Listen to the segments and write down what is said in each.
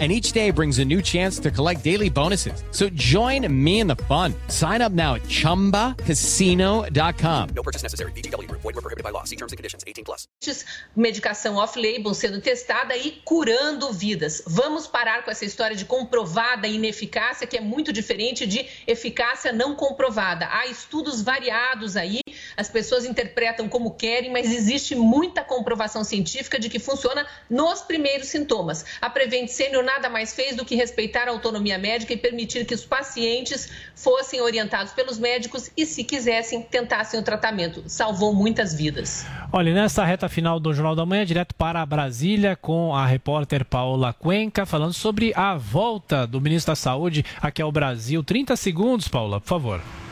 And each day brings a new chance to collect daily bonuses. So join me in the fun. Sign up now at chumbacasino.com. No purchase necessary. Group. Void were prohibited by law. See terms and conditions. 18 plus. medicação off-label sendo testada e curando vidas. Vamos parar com essa história de comprovada ineficácia, que é muito diferente de eficácia não comprovada. Há estudos variados aí, as pessoas interpretam como querem, mas existe muita comprovação científica de que funciona nos primeiros sintomas. A Prevent Senior nada mais fez do que respeitar a autonomia médica e permitir que os pacientes fossem orientados pelos médicos e, se quisessem, tentassem o tratamento. Salvou muitas vidas. Olha, nessa reta final do Jornal da Manhã, direto para Brasília, com a repórter Paola Cuenca, falando sobre a volta do ministro da Saúde aqui ao Brasil. 30 segundos, Paula, por favor.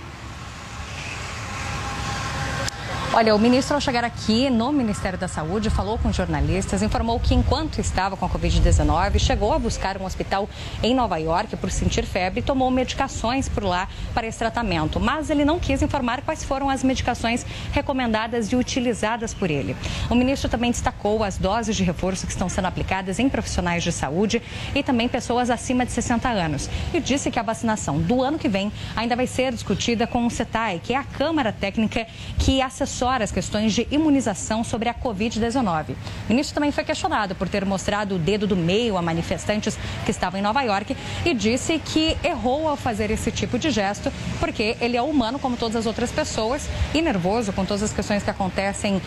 Olha, o ministro, ao chegar aqui no Ministério da Saúde, falou com jornalistas, informou que enquanto estava com a Covid-19, chegou a buscar um hospital em Nova York por sentir febre e tomou medicações por lá para esse tratamento. Mas ele não quis informar quais foram as medicações recomendadas e utilizadas por ele. O ministro também destacou as doses de reforço que estão sendo aplicadas em profissionais de saúde e também pessoas acima de 60 anos. E disse que a vacinação do ano que vem ainda vai ser discutida com o CETAI, que é a Câmara Técnica que assessora as questões de imunização sobre a Covid-19. O ministro também foi questionado por ter mostrado o dedo do meio a manifestantes que estavam em Nova York e disse que errou ao fazer esse tipo de gesto, porque ele é humano como todas as outras pessoas e nervoso com todas as questões que acontecem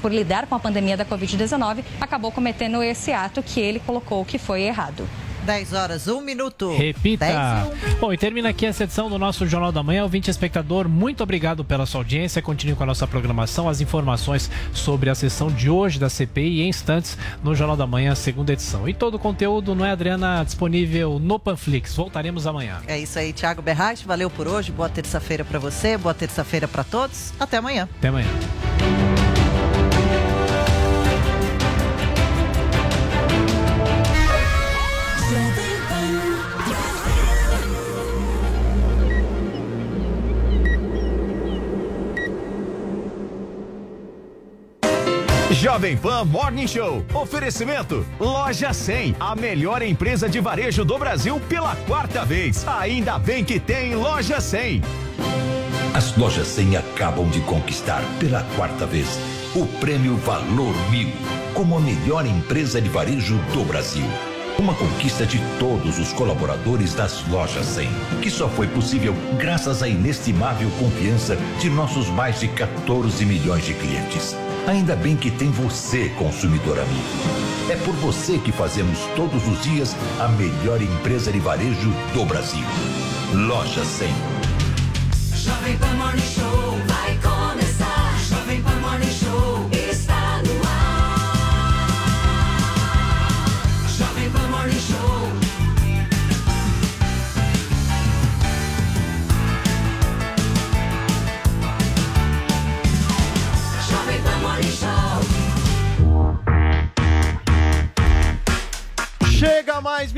por lidar com a pandemia da Covid-19, acabou cometendo esse ato que ele colocou que foi errado. 10 horas, 1 minuto. Repita. 10 e 1. Bom, e termina aqui essa edição do nosso Jornal da Manhã. Ouvinte espectador, muito obrigado pela sua audiência. Continue com a nossa programação. As informações sobre a sessão de hoje da CPI em instantes no Jornal da Manhã, segunda edição. E todo o conteúdo, não é, Adriana, disponível no Panflix. Voltaremos amanhã. É isso aí, Thiago Berrache. Valeu por hoje. Boa terça-feira para você. Boa terça-feira para todos. Até amanhã. Até amanhã. Jovem Pan Morning Show. Oferecimento Loja 100, a melhor empresa de varejo do Brasil pela quarta vez. Ainda bem que tem Loja 100. As lojas 100 acabam de conquistar pela quarta vez o prêmio Valor Mil como a melhor empresa de varejo do Brasil. Uma conquista de todos os colaboradores das lojas 100, que só foi possível graças à inestimável confiança de nossos mais de 14 milhões de clientes. Ainda bem que tem você, consumidor amigo. É por você que fazemos todos os dias a melhor empresa de varejo do Brasil. Loja 100. Jovem Pan Morning Show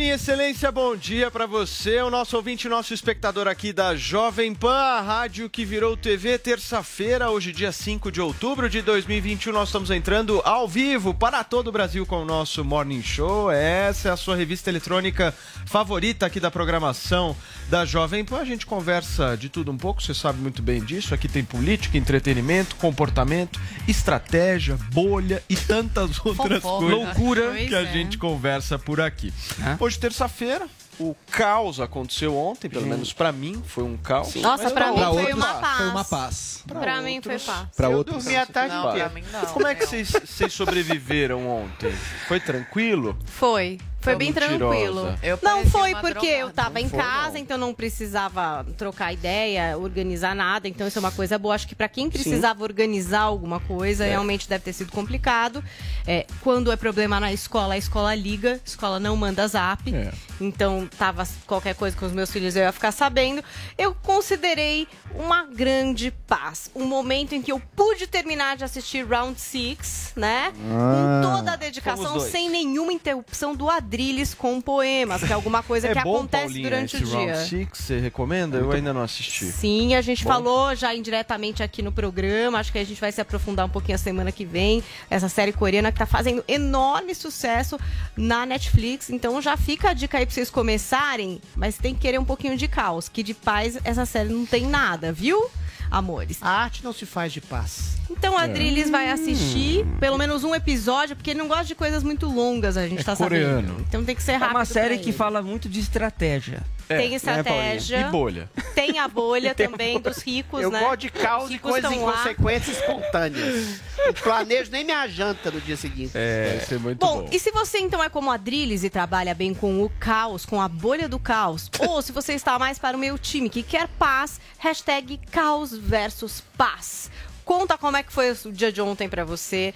minha excelência, bom dia pra você, o nosso ouvinte, nosso espectador aqui da Jovem Pan, a rádio que virou TV, terça-feira, hoje dia 5 de outubro de 2021, nós estamos entrando ao vivo para todo o Brasil com o nosso Morning Show, essa é a sua revista eletrônica favorita aqui da programação da Jovem Pan, a gente conversa de tudo um pouco, você sabe muito bem disso, aqui tem política, entretenimento, comportamento, estratégia, bolha e tantas outras coisas, loucura Pois que a é. gente conversa por aqui. Hoje, terça-feira, o caos aconteceu ontem, pelo menos pra mim, foi um caos. Nossa, Mas pra mim foi uma paz. Foi uma paz. Pra, mim foi paz. Pra Eu outros, dormi a tarde Não, inteira. pra mim não. Como é que vocês vocês sobreviveram ontem? Foi tranquilo? Foi. Foi bem tranquilo. Eu não foi porque drogada. eu tava Não em foi, casa, não. então não precisava trocar ideia, organizar nada. Então isso é uma coisa boa. Acho que pra quem precisava organizar alguma coisa, É. realmente deve ter sido complicado. É, quando é problema na escola, a escola liga, a escola não manda zap. É. Então tava qualquer coisa com os meus filhos eu ia ficar sabendo. Eu considerei uma grande paz. Um momento em que eu pude terminar de assistir Round Six, né? Ah. com toda a dedicação, sem nenhuma interrupção do Adrilles com poemas, que é alguma coisa é que bom, acontece Paulinha, durante esse o Round dia. Six, você recomenda? Eu ainda não assisti. Sim, a gente Bom. falou já indiretamente aqui no programa. Acho que a gente vai se aprofundar um pouquinho a semana que vem. Essa série coreana que tá fazendo enorme sucesso na Netflix. Então já fica a dica aí pra vocês começarem, mas tem que querer um pouquinho de caos, que de paz essa série não tem nada, viu? Amores. A arte não se faz de paz. Então a É. Adrilles vai assistir pelo menos um episódio, porque ele não gosta de coisas muito longas, a gente tá coreano. sabendo. Então tem que ser É rápido. uma série pra que ele. fala muito de estratégia. Tem estratégia. E bolha. Tem a bolha Tem a também dos ricos, Eu né? gosto de caos Os e coisas lá. inconsequentes e espontâneas. Não planejo nem minha janta no dia seguinte. É, isso é muito Bom, e se você então é como a Adrilles e trabalha bem com o caos, com a bolha do caos, ou se você está mais para o meu time que quer paz, hashtag caos versus paz. Conta como é que foi o dia de ontem para você.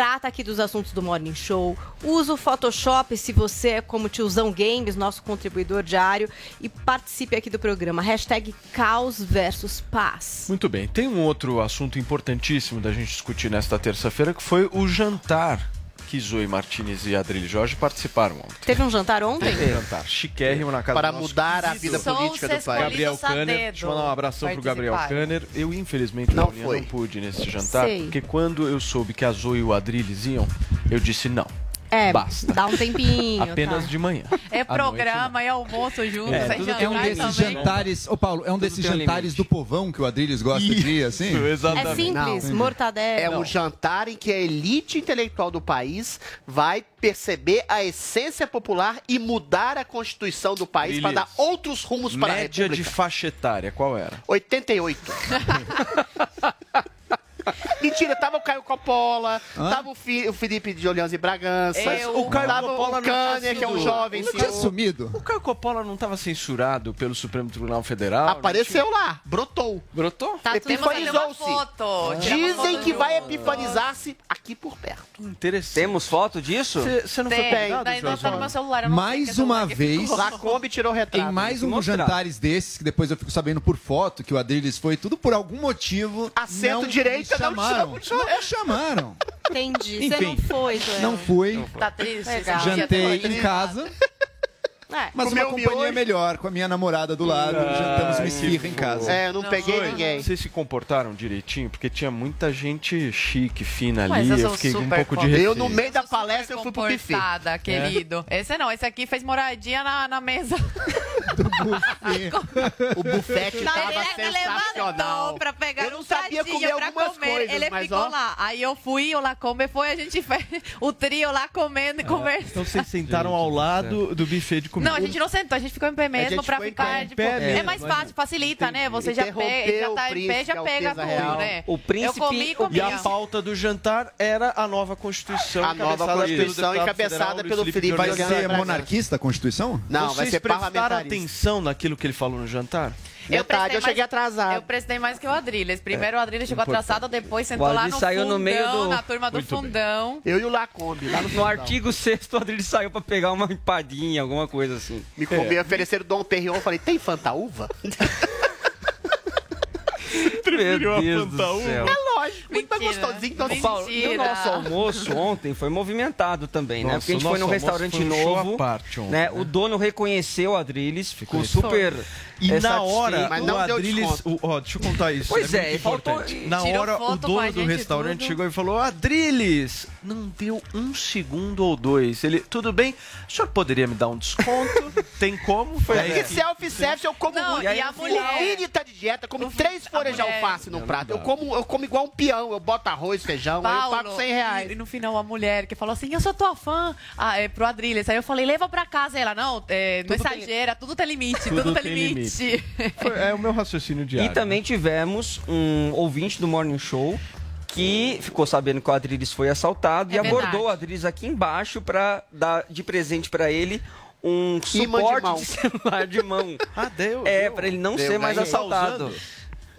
Trata aqui dos assuntos do Morning Show. Usa o Photoshop se você é como tiozão Games, nosso contribuidor diário. E participe aqui do programa. Hashtag caos versus paz. Muito bem. Tem um outro assunto importantíssimo da gente discutir nesta terça-feira, que foi o jantar que Zoe Martinez e Adrilho Jorge participaram ontem. Teve um jantar ontem? Teve um jantar chiquérrimo na casa Para do nosso mudar a vida política do país. Gabriel a Kanner. Deixa eu mandar um abração pro Gabriel participaram. Kanner. Eu, infelizmente, Não não pude nesse jantar, Sei. porque quando eu soube que a Zoe e o Adriles iam, eu disse não. É, Basta. dá um tempinho. Apenas tá. de manhã. É programa, é almoço junto, É, tudo jantar tem um desses também. jantares. Ô, Paulo, é um desses tem um jantares do povão que o Adriles gosta de ir, assim? É simples, mortadela. É um jantar em que a elite intelectual do país vai perceber a essência popular e mudar a constituição do país para dar outros rumos para a Média de República. faixa etária, qual era? 88. Mentira, tava o Caio Coppola, Hã? tava o, Fi- o Felipe de Orleans e Bragança, Mas o Caio tava Coppola o Kanner, que é um jovem Não tinha sumido. O Caio Coppola não estava censurado pelo Supremo Tribunal Federal? Apareceu lá, brotou. Brotou? Tá, Epifanizou-se. Tiramos Dizem foto que vai epifanizar-se aqui por perto. Interessante. Temos foto disso? Você não Tem, foi pegado, daí não Josi? tá no meu celular. eu não Mais celular uma vez, ficou. Lacombe tirou retrato. em mais um jantares desses, que depois eu fico sabendo por foto que o Adriles foi tudo por algum motivo. Assento não direita, me não chamaram. chama, Não me chamaram. Entendi. Você Enfim, não foi, Joel. Não fui. Tá triste? Legal. Jantei em casa, É. mas uma Comeu companhia miojo? melhor, com a minha namorada do lado. jantamos uma esfirra em casa. É, eu não, peguei Zoe, ninguém. Vocês se comportaram direitinho? Porque tinha muita gente chique, fina Mas ali. eu fiquei um pouco de receio. Eu, no meio da palestra, eu fui pro buffet. Comportada, querido. Esse não, esse aqui fez moradinha na, na mesa. O bufete Não, tava ele levantou sensacional. pra pegar Eu não um sabia comer pra algumas comer. coisas, ele mas, ficou ó. lá. Aí eu fui, o Lacombe foi, a gente fez o trio lá comendo e conversando. Então vocês sentaram ao lado do buffet de comida. Não, a gente não sentou, a gente ficou em pé mesmo pra ficar, pé. tipo, é mais fácil, facilita, né? Você já pega, já tá o em pé, já pega tudo, Real. né? O príncipe- Eu comi e E a pauta do jantar era a nova Constituição. A nova Constituição encabeçada pelo Felipe Vai ser Bragança. monarquista a Constituição? Não, vai Vocês ser prestaram parlamentarista. atenção naquilo que ele falou no jantar? Eu Metade, prestei eu cheguei mais- atrasado. Eu prestei mais que o Adriles. Primeiro o Adriles chegou Importante. atrasado, depois sentou O lá no saiu fundão, no meio do- na turma do Muito bem. fundão. Eu e o Lacombe, lá no, No artigo 6 o Adriles saiu pra pegar uma empadinha, alguma coisa assim. Me comi, ofereceram Dom Perignon, eu falei, tem fantaúva? Meu Deus do céu. É lógico, muito mais gostosinho. Então, Paulo, e o nosso almoço ontem foi movimentado também, né? Nossa, Porque a gente o foi num restaurante foi um novo. parte ontem, né? né? O dono reconheceu o Adriles, ficou super. E é, na hora. Mas o não o- Ó, deixa eu contar isso. Pois é, muito faltou- importante. Na tirou hora, o dono do restaurante tudo. chegou e falou: Adriles, não deu um segundo ou dois. Ele, tudo bem, o senhor poderia me dar um desconto? Tem como? Foi Que self-service eu como Não, muito. e a O mulher? Vini tá de dieta, come três folhas de mulher- alface no prato. Eu como, eu como igual um peão. Eu boto arroz, feijão, aí eu pago 100 reais. E, e no final a mulher que falou assim, eu sou tua fã, ah, é, pro Adriles. Aí eu falei, leva pra casa. Ela, não, é, não Tudo tem- exagera, tudo tem limite, tudo, Tudo tem tem limite. Foi- é o meu raciocínio E diário. também tivemos um ouvinte do Morning Show que ficou sabendo que o Adriles foi assaltado É e abordou verdade. o Adriles aqui embaixo para dar de presente para ele um de suporte mão. de, celular de mão. Ah, deu. É, deu. para ele não Deu, ser mais né? assaltado.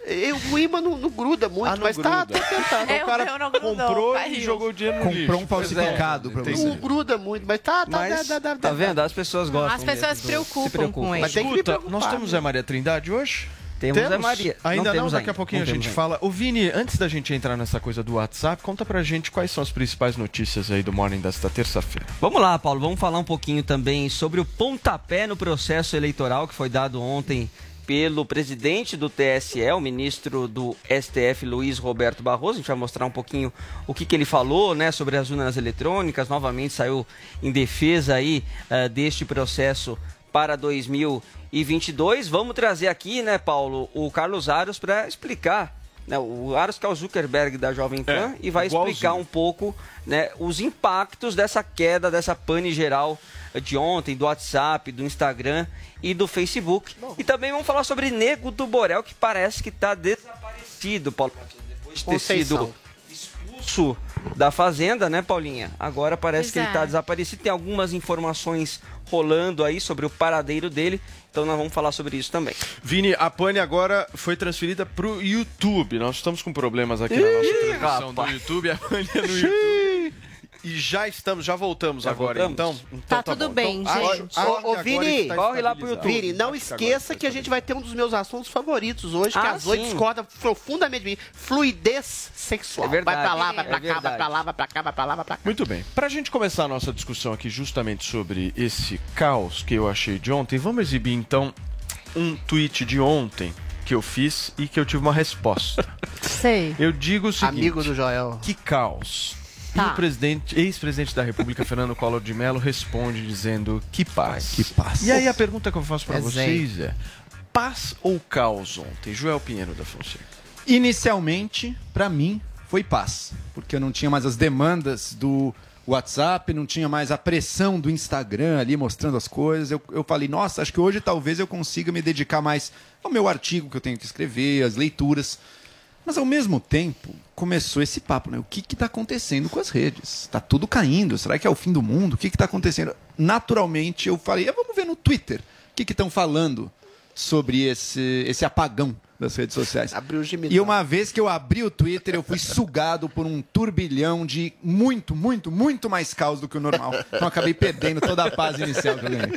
Eu, o imã não, não gruda muito, Ah, não mas tá, gruda. tá tentando. É, o cara o não comprou e jogou o dinheiro no lixo. Comprou um Pois é. falsificado pra você. Não gruda muito, mas tá, tá, Mas, dá, dá, dá, tá vendo? As pessoas gostam. As pessoas do- preocupam se preocupam. com ele. Mas tem que me Escuta, nós temos? Zé Maria Trindade hoje? Temos Zé Maria. Ainda não, temos daqui ainda. a pouquinho Não a gente temos ainda. fala. Ô Vini, antes da gente entrar nessa coisa do WhatsApp, conta pra gente quais são as principais notícias aí do Morning desta terça-feira. Vamos lá, Paulo, vamos falar um pouquinho também sobre o pontapé no processo eleitoral que foi dado ontem pelo presidente do TSE, o ministro do STF, Luiz Roberto Barroso. A gente vai mostrar um pouquinho o que, que ele falou né, sobre as urnas eletrônicas. Novamente saiu em defesa aí eh, deste processo para 2022. Vamos trazer aqui, né, Paulo, o Carlos Aros para explicar. Né, o Aros que é o Zuckerberg da Jovem Pan É, e vai explicar um pouco né, os impactos dessa queda, dessa pane geral de ontem, do WhatsApp, do Instagram e do Facebook. E também vamos falar sobre Nego do Borel, que parece que está desaparecido, Paulo. Depois de ter sido Conceição. expulso da Fazenda, né, Paulinha? Agora parece Pois que ele está desaparecido. Tem algumas informações rolando aí sobre o paradeiro dele. Então nós vamos falar sobre isso também. Vini, a pane agora foi transferida pro YouTube. Nós estamos com problemas aqui na nossa transmissão do. YouTube. A pane é no YouTube. E já estamos, já voltamos Já agora, voltamos? então. então Tá tudo bom. bem, Então, gente. acho- Ô, agora Vini, corre lá pro estabilizado. Vini, não agora esqueça que a gente vai ter um dos meus assuntos favoritos hoje, que Ah, às oito sim. discorda profundamente de mim. Fluidez sexual. É verdade. vai pra lá, vai É pra cá, vai pra lá, vai pra cá, vai pra lá, vai pra cá. Muito bem. Pra gente começar a nossa discussão aqui justamente sobre esse caos que eu achei de ontem, vamos exibir então um tweet de ontem que eu fiz e que eu tive uma resposta. Sei. Eu digo o seguinte: Amigo do Joel. que caos. Tá. E o presidente, ex-presidente da República, Fernando Collor de Mello, responde dizendo que paz. Que paz. E aí a pergunta que eu faço pra É vocês é: paz ou caos ontem? Joel Pinheiro da Fonseca. Inicialmente, pra mim, foi paz. Porque eu não tinha mais as demandas do WhatsApp, não tinha mais a pressão do Instagram ali mostrando as coisas. Eu, eu falei, nossa, acho que hoje talvez eu consiga me dedicar mais ao meu artigo que eu tenho que escrever, às leituras. Mas ao mesmo tempo, começou esse papo, né? O que está acontecendo com as redes? Está tudo caindo. Será que é o fim do mundo? O que está acontecendo? Naturalmente, eu falei, "Ah, vamos ver no Twitter o que estão falando sobre esse, esse apagão das redes sociais. Abriu o gemidão. E uma vez que eu abri o Twitter, eu fui sugado por um turbilhão de muito, muito, muito mais caos do que o normal. Então acabei perdendo toda a paz inicial que eu ganhei.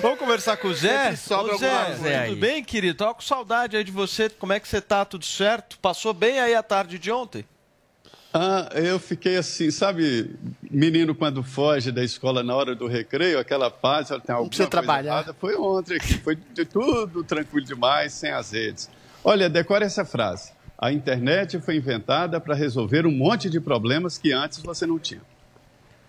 Vamos conversar com o Zé? Sobra Ô, Zé, coisa. tudo bem, querido? Tô com saudade aí de você. Como é que você tá? Tudo certo? Passou bem aí a tarde de ontem? Ah, eu fiquei assim, sabe, menino quando foge da escola na hora do recreio, aquela paz, ela tem alguma precisa coisa trabalhar. errada. Foi ontem aqui, foi de tudo tranquilo demais, sem as redes. Olha, decore essa frase. A internet foi inventada para resolver um monte de problemas que antes você não tinha.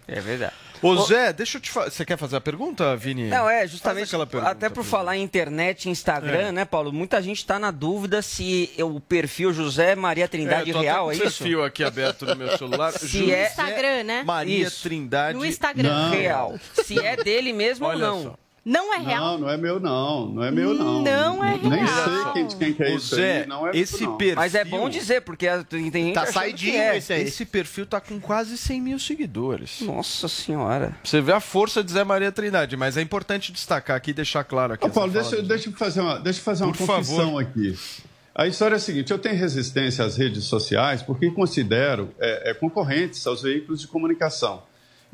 É verdade. Ô, Zé, deixa eu te falar. Você quer fazer a pergunta, Vini? Não, é, justamente, aquela pergunta até por falar em internet e Instagram, É. né, Paulo? Muita gente está na dúvida se o perfil José Maria Trindade É, tô até Real, é o isso? perfil aqui aberto no meu celular. Se José é- Instagram, né? Maria Isso. Trindade. No Instagram. Real. Se é dele mesmo Olha ou não. só. Não é real. Não, não é meu não, não é meu não. Não é Nem real. sei quem, quem que é isso Zé, aí, não é esse meu, não. perfil. Mas é bom dizer, porque tem gente Tá saidinho que é. esse aí. Esse perfil tá com quase 100 mil seguidores. Nossa senhora. Você vê a força de Zé Maria Trindade, mas é importante destacar aqui e deixar claro aqui. Ô, Paulo, deixa, deixa eu fazer uma, deixa eu fazer uma Por confissão favor. aqui. A história é a seguinte: eu tenho resistência às redes sociais porque considero é, é, concorrentes aos veículos de comunicação.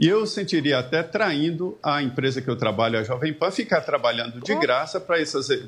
E eu sentiria até traindo a empresa que eu trabalho, a Jovem Pan, ficar trabalhando de graça para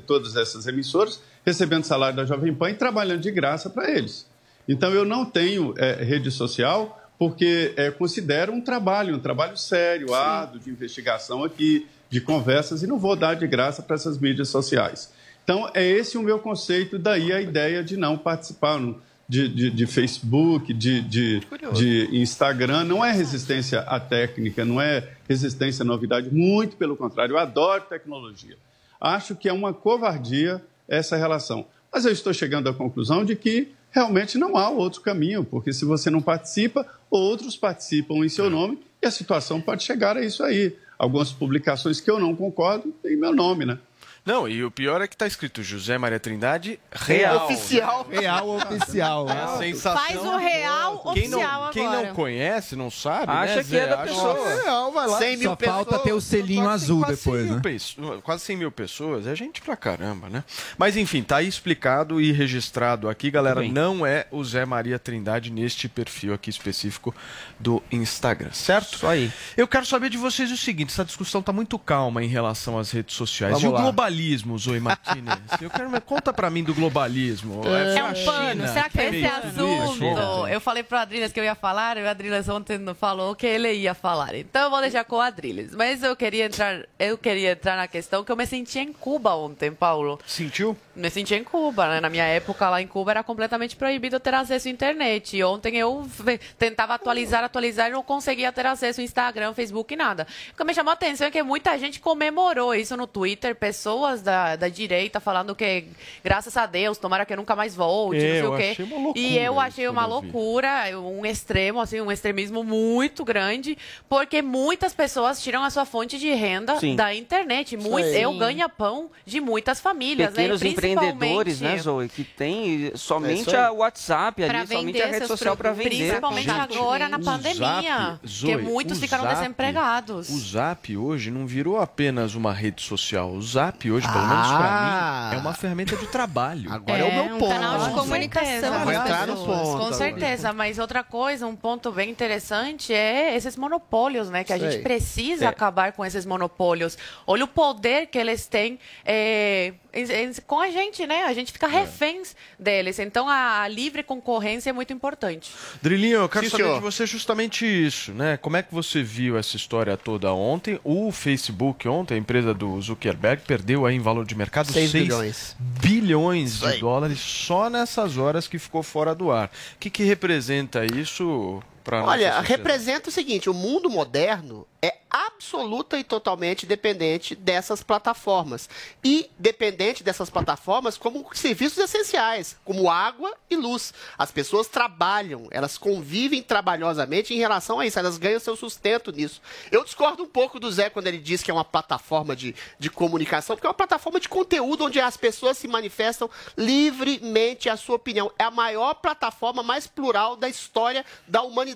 todas essas emissoras, recebendo salário da Jovem Pan e trabalhando de graça para eles. Então eu não tenho é, rede social porque é, considero um trabalho, um trabalho sério, árduo, de investigação aqui, de conversas, e não vou dar de graça para essas mídias sociais. Então, é esse o meu conceito, daí a ideia de não participar no- de, de- de Facebook, de, de- de Instagram. Não é resistência à técnica, não é resistência à novidade, muito pelo contrário, eu adoro tecnologia. Acho que é uma covardia essa relação. Mas eu estou chegando à conclusão de que realmente não há outro caminho, porque se você não participa, outros participam em seu nome e a situação pode chegar a isso aí. Algumas publicações que eu não concordo têm meu nome, né? Não, e o pior é que tá escrito José Maria Trindade Real. Oficial. Real oficial. É a sensação. Faz o real Quem não, oficial quem agora. não conhece, não sabe, Acha né, que Zé? é da Acha pessoa. que é real, vai lá. 100 mil Só falta ter o selinho Quase- azul quase 100 depois, mil né? pessoas- quase 100 mil pessoas, é gente pra caramba, né? Mas enfim, tá aí explicado e registrado aqui, galera. bem. Não é o Zé Maria Trindade neste perfil aqui específico do Instagram, certo? Isso aí. Eu quero saber de vocês o seguinte: essa discussão tá muito calma em relação às redes sociais. Vamos e o lá. globalismo, Zoe Martinez? Eu quero conta pra mim do globalismo. É a um China pano. Será que fez esse isso? assunto? Eu falei pro Adriles que eu ia falar, e o Adriles ontem não falou que ele ia falar. Então eu vou deixar com o Adriles. Mas eu queria entrar, eu queria entrar na questão que eu me senti em Cuba ontem, Paulo. Sentiu? Me senti em Cuba, né? Na minha época lá em Cuba era completamente proibido ter acesso à internet. E ontem eu tentava atualizar, atualizar e não conseguia ter acesso ao Instagram, Facebook, nada. O que me chamou a atenção é que muita gente comemorou isso no Twitter, pessoas da, da direita falando que, graças a Deus, tomara que nunca mais volte, É, não eu sei o quê. achei uma loucura e eu achei uma loucura, um extremo, assim, um extremismo muito grande, porque muitas pessoas tiram a sua fonte de renda Sim. da internet. Muito, eu ganho pão de muitas famílias, Pequenos né? E empreendedores, né, Zoe, que tem É somente aí. a WhatsApp Pra ali, somente a rede social para vender. Principalmente Gente, agora na pandemia, Zap, Zoe, que muitos ficaram Zap- desempregados. O Zap hoje não virou apenas uma rede social. O Zap hoje, pelo menos Ah. pra mim, é uma ferramenta de trabalho. Agora é, o meu um ponto. canal de Com comunicação certeza, Vou entrar no pessoas. ponto. Com certeza, mas outra coisa, um ponto bem interessante é esses monopólios, né? Que a Sei. gente precisa É. acabar com esses monopólios. Olha o poder que eles têm é, com a gente, né? A gente fica reféns deles. Então a, a livre concorrência é muito importante. Drilinho, eu quero Sim, saber senhor. de você justamente isso, né? Como é que você viu essa história toda ontem? O Facebook ontem, a empresa do Zuckerberg, perdeu aí em valor de mercado 6 6 bilhões. bilhões de dólares só nessas horas que ficou fora do ar. O que, que representa isso Olha, representa o seguinte: o mundo moderno é absoluta e totalmente dependente dessas plataformas. E dependente dessas plataformas como serviços essenciais, como água e luz. As pessoas trabalham, elas convivem trabalhosamente em relação a isso, elas ganham seu sustento nisso. Eu discordo um pouco do Zé quando ele diz que é uma plataforma de, de comunicação, porque é uma plataforma de conteúdo onde as pessoas se manifestam livremente a sua opinião. É a maior plataforma mais plural da história da humanidade.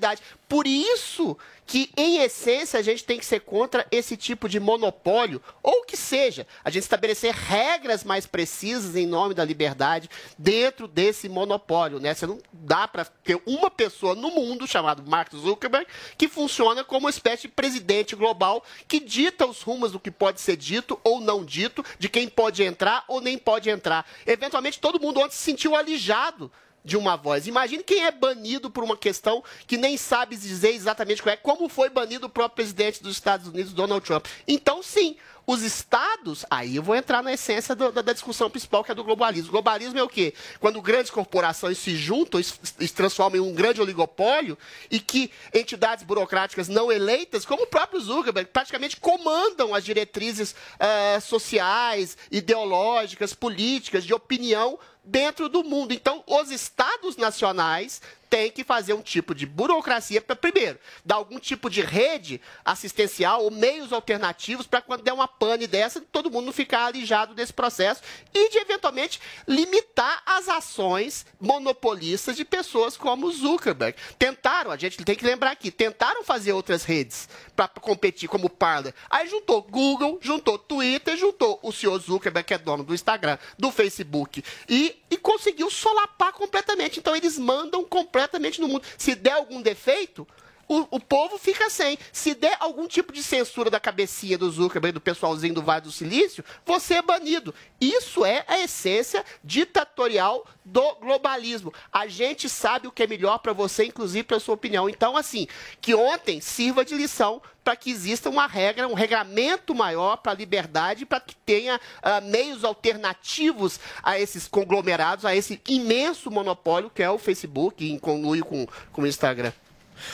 Por isso que, em essência, a gente tem que ser contra esse tipo de monopólio, ou que seja, a gente estabelecer regras mais precisas em nome da liberdade dentro desse monopólio, né? Você não dá para ter uma pessoa no mundo chamado Mark Zuckerberg que funciona como uma espécie de presidente global que dita os rumos do que pode ser dito ou não dito, de quem pode entrar ou nem pode entrar. Eventualmente, todo mundo ontem se sentiu alijado de uma voz. Imagine quem é banido por uma questão que nem sabe dizer exatamente qual é, como foi banido o próprio presidente dos Estados Unidos, Donald Trump. Então, sim, os estados, aí eu vou entrar na essência do- da, da discussão principal, que é do globalismo. Globalismo é o quê? Quando grandes corporações se juntam e se transformam em um grande oligopólio e que entidades burocráticas não eleitas, como o próprio Zuckerberg, praticamente comandam as diretrizes eh, sociais, ideológicas, políticas, de opinião dentro do mundo. Então, os estados nacionais têm que fazer um tipo de burocracia para, primeiro, dar algum tipo de rede assistencial ou meios alternativos para quando der uma pane dessa, todo mundo ficar alijado desse processo e de, eventualmente, limitar as ações monopolistas de pessoas como Zuckerberg. Tentaram, a gente tem que lembrar aqui, tentaram fazer outras redes para competir, como Parler. Aí juntou Google, juntou Twitter, juntou o senhor Zuckerberg, que é dono do Instagram, do Facebook, e, e conseguiu solapar completamente. Então eles mandam completamente no mundo. Se der algum defeito, o, o povo fica sem. Se der algum tipo de censura da cabecinha do Zuckerberg, do pessoalzinho do Vale do Silício, você é banido. Isso é a essência ditatorial do globalismo. A gente sabe o que é melhor para você, inclusive para sua opinião. Então, assim, que ontem sirva de lição para que exista uma regra, um regramento maior para a liberdade, para que tenha ah, meios alternativos a esses conglomerados, a esse imenso monopólio que é o Facebook, em conluio com, com o Instagram.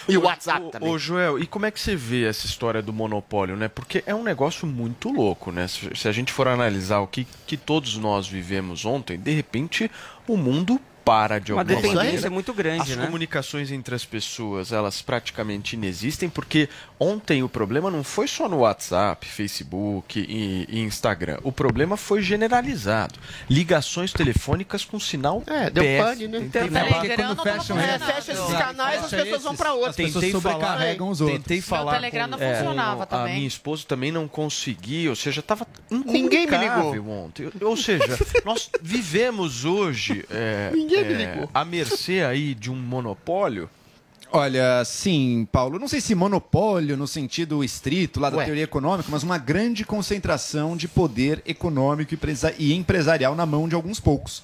E o WhatsApp também. Ô, Joel, e como é que você vê essa história do monopólio, né? Porque é um negócio muito louco, né? Se, se a gente for analisar o que, que todos nós vivemos ontem, de repente o mundo para de Uma alguma dependência maneira. muito grande, As né? comunicações entre as pessoas, elas praticamente inexistem, porque ontem o problema não foi só no WhatsApp, Facebook e, e Instagram. O problema foi generalizado. Ligações telefônicas com sinal É, deu péssimo. pane, né? Tentei Telegram falar- não tava fecham funcionando. esses- É, fecha esses canais, as Fecha pessoas vão esses- pra outros. As pessoas Tentei falar, sobrecarregam os outros. Tentei falar Telegram não é, funcionava A também. minha esposa também não conseguia, ou seja, estava Ninguém me incomunicável ontem. Ou seja, nós vivemos hoje é, Ninguém me é, ligou. à mercê aí de um monopólio. Olha, sim, Paulo, não sei se monopólio no sentido estrito lá da Ué. teoria econômica, mas uma grande concentração de poder econômico e empresarial na mão de alguns poucos.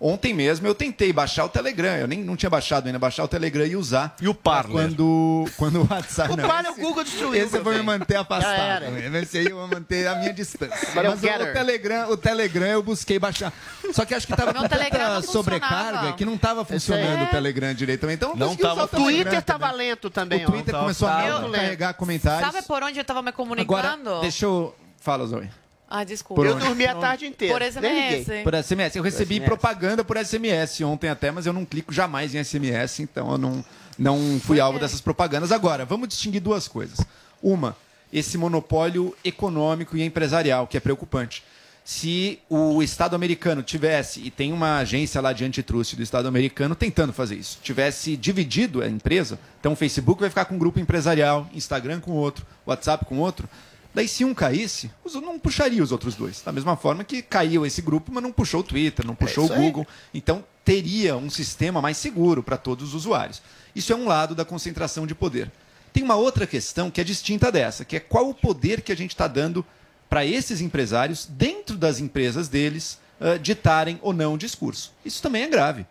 Ontem mesmo eu tentei baixar o Telegram, eu nem não tinha baixado ainda, baixar o Telegram e usar. E o Parler? Quando, quando o WhatsApp... O não, Parler esse- o Google destruiu, Esse eu vou me manter afastado. mesmo, Esse aí eu vou manter a minha distância. Mas é o Mas o. Telegram, o Telegram eu busquei baixar. Só que acho que tava com não tanta sobrecarga que não tava funcionando É. o Telegram direito também. Então eu Não consegui tava usar o O Twitter Telegram tava também. lento também, O Twitter começou a não carregar comentários. Sabe por onde eu tava me Agora, comunicando? deixa eu... Fala, Zoe. Ah, desculpa. Por Eu onde? dormi a tarde inteira. Por SMS. Por SMS. Eu recebi SMS. propaganda por SMS ontem até, mas eu não clico jamais em SMS, então eu não, não fui alvo dessas propagandas. Agora, vamos distinguir duas coisas. Uma, esse monopólio econômico e empresarial, que é preocupante. Se o Estado americano tivesse, e tem uma agência lá de antitrust do Estado americano tentando fazer isso, tivesse dividido a empresa, então o Facebook vai ficar com um grupo empresarial, Instagram com outro, WhatsApp com outro, Daí, se um caísse, não puxaria os outros dois. Da mesma forma que caiu esse grupo, mas não puxou o Twitter, não puxou o isso aí. Google. Então, teria um sistema mais seguro para todos os usuários. Isso é um lado da concentração de poder. Tem uma outra questão que é distinta dessa, que é qual o poder que a gente está dando para esses empresários, dentro das empresas deles, ah, ditarem ou não o discurso. Isso também é grave.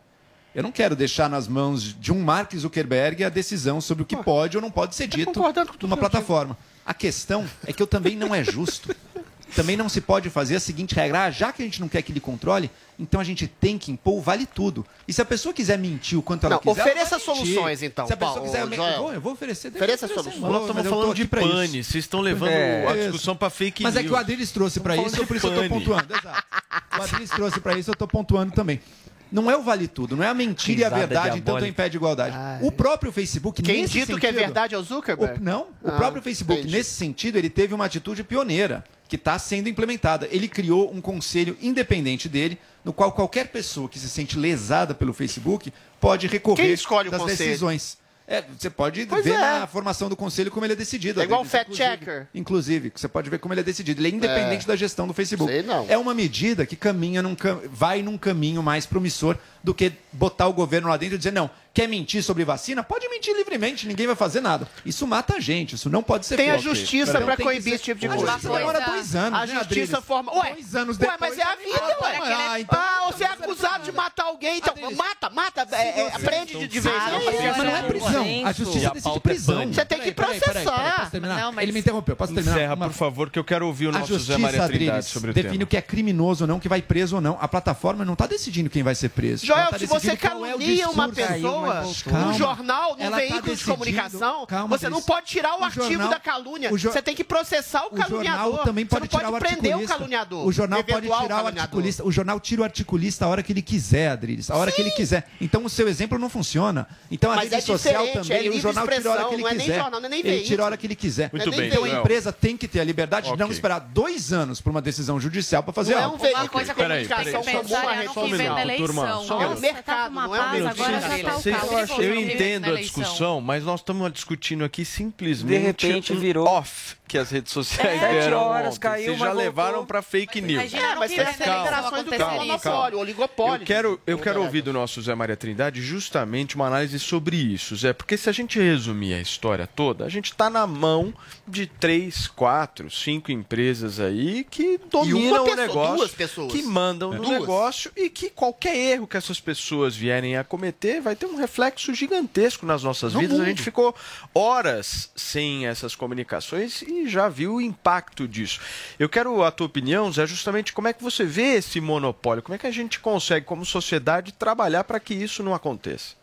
Eu não quero deixar nas mãos de um Mark Zuckerberg a decisão sobre o que pode ou não pode ser dito numa plataforma. A questão é que eu também não é justo. Também não se pode fazer a seguinte regra: ah, já que a gente não quer que ele controle, então a gente tem que impor o vale tudo. E se a pessoa quiser mentir o quanto ela Não, quiser. ela ofereça vai mentir. soluções, então, Se a pessoa Paulo, quiser. eu, Joel. vou, eu vou oferecer. eu Ofereça soluções. Nós mas estamos eu falando de pane, vocês estão levando É, a discussão para fake Mas é news. que o Adriles trouxe para isso, por isso eu pane. pontuando. Exato. O Adriles trouxe para isso, eu tô pontuando também. Não é o vale tudo, não é a mentira e a Risada verdade, então diabólica. impede igualdade. O próprio Facebook, Quem nesse dito que é sentido- verdade é o Zuckerberg? o- não, o Ah, próprio Facebook, entendi. nesse sentido, ele teve uma atitude pioneira, que está sendo implementada. Ele criou um conselho independente dele, no qual qualquer pessoa que se sente lesada pelo Facebook pode recorrer Quem escolhe o das conselho? decisões. É, você pode Pois ver é. na formação do conselho como ele é decidido. É igual o Adriles, fact inclusive. checker. Inclusive, que você pode ver como ele é decidido. Ele é independente É. da gestão do Facebook. Sei não. É uma medida que caminha num, vai num caminho mais promissor do que botar o governo lá dentro e dizer, não, quer mentir sobre vacina? Pode mentir livremente, ninguém vai fazer nada. Isso mata a gente, isso não pode ser Tem a feito. justiça que coibir esse tipo de A coisa. justiça demora dois anos, A né, justiça Adriles? forma. Ué, Dois anos ué, depois, mas é a vida, ué. Ah, então- Ah, você é acusado de matar alguém, então mata, mata, é, é, prende de, vez. Não, mas não é prisão. A justiça decide prisão. Você tem que processar. Ele me interrompeu, posso terminar? Encerra, por favor, que eu quero ouvir o nosso Zé Maria Trindade Adriles, sobre o define o que é criminoso ou não, que vai preso ou não. A plataforma não está decidindo quem vai ser preso. Joel, tá se você é calunia uma discurso. Pessoa Calma. jornal, Ela tá veículo de decidindo- comunicação, Calma, você não pode tirar o, O artigo jornal- da calúnia. jo- Você tem que processar o O caluniador. jornal também pode você não pode prender o caluniador. O jornal pode tirar o articulista. O jornal tira o articulista a hora que ele quiser, Adriles. A hora que ele quiser. Então o seu exemplo não funciona. Então a Mas rede é social também, é o jornal tira a hora que ele não é nem quiser. jornal, não é nem ele tira a hora que ele quiser. Muito bem, Então a empresa tem que ter a liberdade de não esperar dois anos por uma decisão judicial para fazer Não é algo. um veículo de comunicação comum, uma rede um social. turma, só um É um minuto. mercado, não é um paz, veículo agora de já tá o. eu, eu entendo a discussão, mas nós estamos discutindo aqui simplesmente De repente um virou- off que as redes sociais É, deram horas, ontem. caiu, Vocês já mas voltou. levaram para fake news. Imagina É, mas que tem eleição declarações do isso. monopólio, oligopólio. Eu quero, eu quero ouvir do nosso Zé Maria Trindade justamente uma análise sobre isso, Zé, porque se a gente resumir a história toda, a gente está na mão de três, quatro, cinco empresas aí que dominam o pessoa, negócio, duas pessoas. que mandam no Duas. negócio e que qualquer erro que essas pessoas vierem a cometer vai ter um reflexo gigantesco nas nossas No vidas. A mundo. gente ficou horas sem essas comunicações e já viu o impacto disso. Eu quero a tua opinião, Zé, justamente como é que você vê esse monopólio, como é que a gente consegue, como sociedade, trabalhar para que isso não aconteça?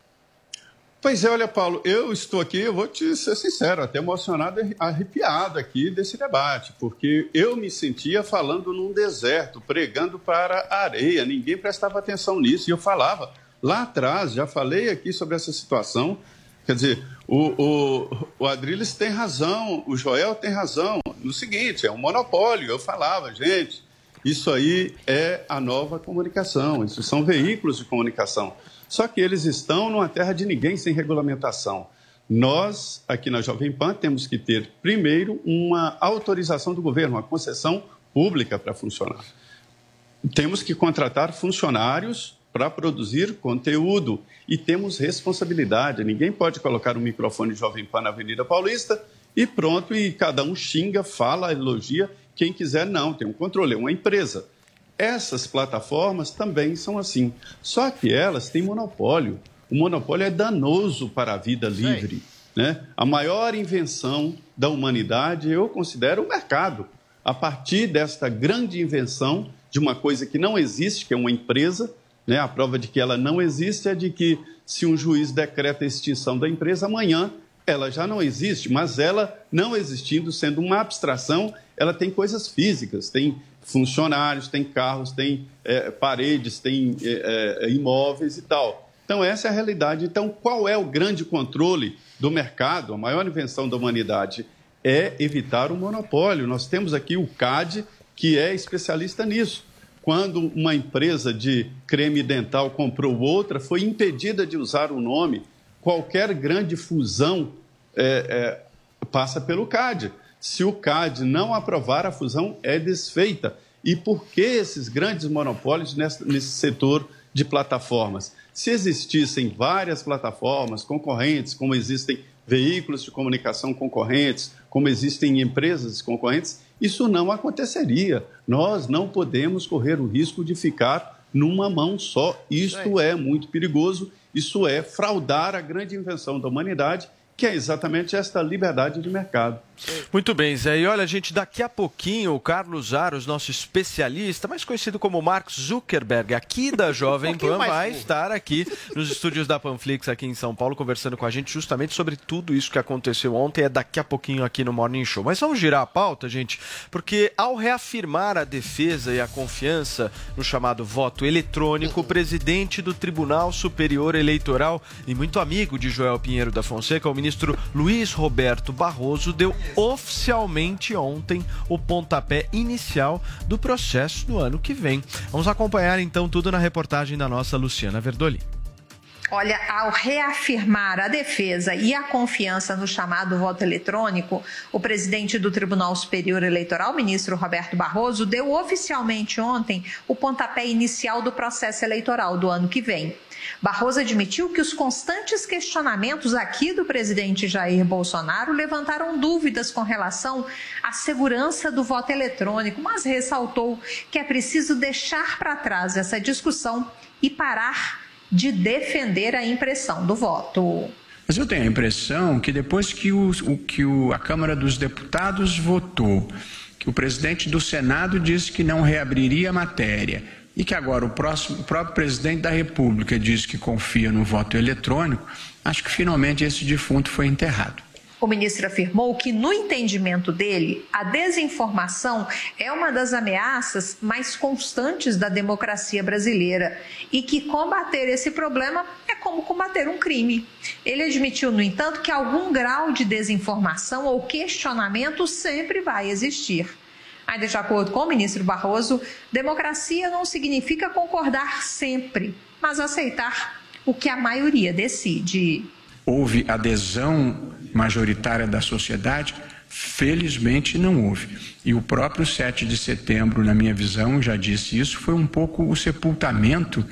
Pois é, olha, Paulo, eu estou aqui, eu vou te ser sincero, até emocionado e arrepiado aqui desse debate, porque eu me sentia falando num deserto, pregando para a areia, ninguém prestava atenção nisso, e eu falava Lá atrás, já falei aqui sobre essa situação. Quer dizer, o, o, o Adriles tem razão, o Joel tem razão. No seguinte, é um monopólio. Eu falava, gente, isso aí é a nova comunicação, isso são veículos de comunicação. Só que eles estão numa terra de ninguém sem regulamentação. Nós, aqui na Jovem Pan, temos que ter, primeiro, uma autorização do governo, uma concessão pública para funcionar. Temos que contratar funcionários para produzir conteúdo e temos responsabilidade. Ninguém pode colocar um microfone Jovem Pan na Avenida Paulista e pronto, e cada um xinga, fala, elogia. Quem quiser, não, tem um controle, é uma empresa. Essas plataformas também são assim, só que elas têm monopólio. O monopólio é danoso para a vida livre. Né? A maior invenção da humanidade eu considero o mercado. A partir desta grande invenção de uma coisa que não existe, que é uma empresa, né? a prova de que ela não existe é de que, se um juiz decreta a extinção da empresa, amanhã ela já não existe, mas ela não existindo, sendo uma abstração, ela tem coisas físicas, tem funcionários, tem carros, tem é, paredes, tem é, é, imóveis e tal. Então, essa é a realidade. Então, qual é o grande controle do mercado? A maior invenção da humanidade é evitar o monopólio. Nós temos aqui o CAD, que é especialista nisso. Quando uma empresa de creme dental comprou outra, foi impedida de usar o nome. Qualquer grande fusão é, é, passa pelo CAD. Se o CAD não aprovar, a fusão é desfeita. E por que esses grandes monopólios nesse, nesse setor de plataformas? Se existissem várias plataformas concorrentes, como existem veículos de comunicação concorrentes, como existem empresas concorrentes, isso não aconteceria. Nós não podemos correr o risco de ficar numa mão só. Isto é muito perigoso, isso é fraudar a grande invenção da humanidade, que é exatamente esta liberdade de mercado. Muito bem, Zé. E olha, gente, daqui a pouquinho o Carlos Aros, nosso especialista, mais conhecido como Mark Zuckerberg, aqui da Jovem Pan, vai estar aqui nos estúdios da Panflix aqui em São Paulo, conversando com a gente justamente sobre tudo isso que aconteceu ontem. É daqui a pouquinho aqui no Morning Show. Mas vamos girar a pauta, gente, porque ao reafirmar a defesa e a confiança no chamado voto eletrônico, o presidente do Tribunal Superior Eleitoral e muito amigo de Joel Pinheiro da Fonseca, o ministro Luiz Roberto Barroso, deu oficialmente ontem o pontapé inicial do processo do ano que vem. Vamos acompanhar então tudo na reportagem da nossa Luciana Verdoli. Olha, ao reafirmar a defesa e a confiança no chamado voto eletrônico, o presidente do Tribunal Superior Eleitoral, ministro Roberto Barroso, deu oficialmente ontem o pontapé inicial do processo eleitoral do ano que vem. Barroso admitiu que os constantes questionamentos aqui do presidente Jair Bolsonaro levantaram dúvidas com relação à segurança do voto eletrônico, mas ressaltou que é preciso deixar para trás essa discussão e parar de defender a impressão do voto. Mas eu tenho a impressão que depois que, o, o- que o- a Câmara dos Deputados votou, que o presidente do Senado disse que não reabriria a matéria e que agora o, próximo, o próprio presidente da República disse que confia no voto eletrônico, acho que finalmente esse defunto foi enterrado. O ministro afirmou que, no entendimento dele, a desinformação é uma das ameaças mais constantes da democracia brasileira e que combater esse problema é como combater um crime. Ele admitiu, no entanto, que algum grau de desinformação ou questionamento sempre vai existir. Ainda de acordo com o ministro Barroso, democracia não significa concordar sempre, mas aceitar o que a maioria decide. Houve adesão majoritária da sociedade? Felizmente não houve. E o próprio 7 de setembro, na minha visão, já disse isso, foi um pouco o sepultamento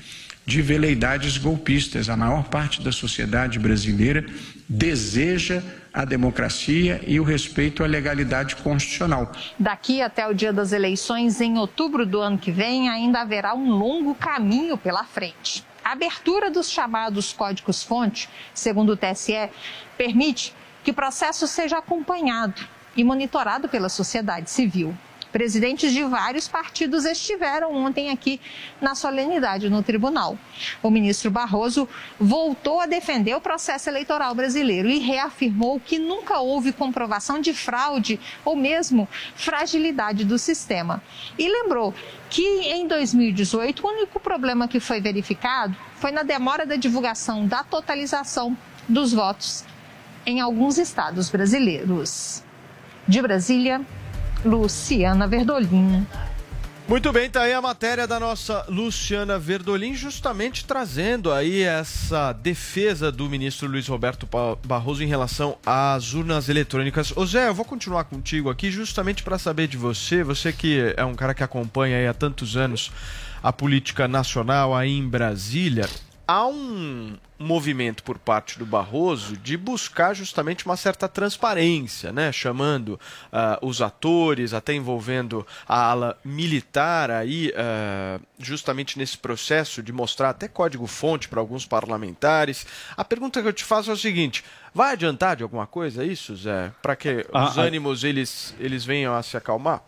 de veleidades golpistas. A maior parte da sociedade brasileira deseja a democracia e o respeito à legalidade constitucional. Daqui até o dia das eleições, em outubro do ano que vem, ainda haverá um longo caminho pela frente. A abertura dos chamados códigos-fonte, segundo o TSE, permite que o processo seja acompanhado e monitorado pela sociedade civil. Presidentes de vários partidos estiveram ontem aqui na solenidade no tribunal. O ministro Barroso voltou a defender o processo eleitoral brasileiro e reafirmou que nunca houve comprovação de fraude ou mesmo fragilidade do sistema. E lembrou que em 2018 o único problema que foi verificado foi na demora da divulgação da totalização dos votos em alguns estados brasileiros. De Brasília, Luciana Verdolim. Muito bem, tá aí a matéria da nossa Luciana Verdolim, justamente trazendo aí essa defesa do ministro Luiz Roberto Barroso em relação às urnas eletrônicas. Ô Zé, eu vou continuar contigo aqui justamente para saber de você, você que é um cara que acompanha aí há tantos anos a política nacional aí em Brasília. Há um movimento por parte do Barroso de buscar justamente uma certa transparência, né? Chamando ah, os atores, até envolvendo a ala militar aí, ah, justamente nesse processo de mostrar até código-fonte para alguns parlamentares. A pergunta que eu te faço é o seguinte: vai adiantar de alguma coisa isso, Zé? Para que os ah. ânimos eles, eles venham a se acalmar?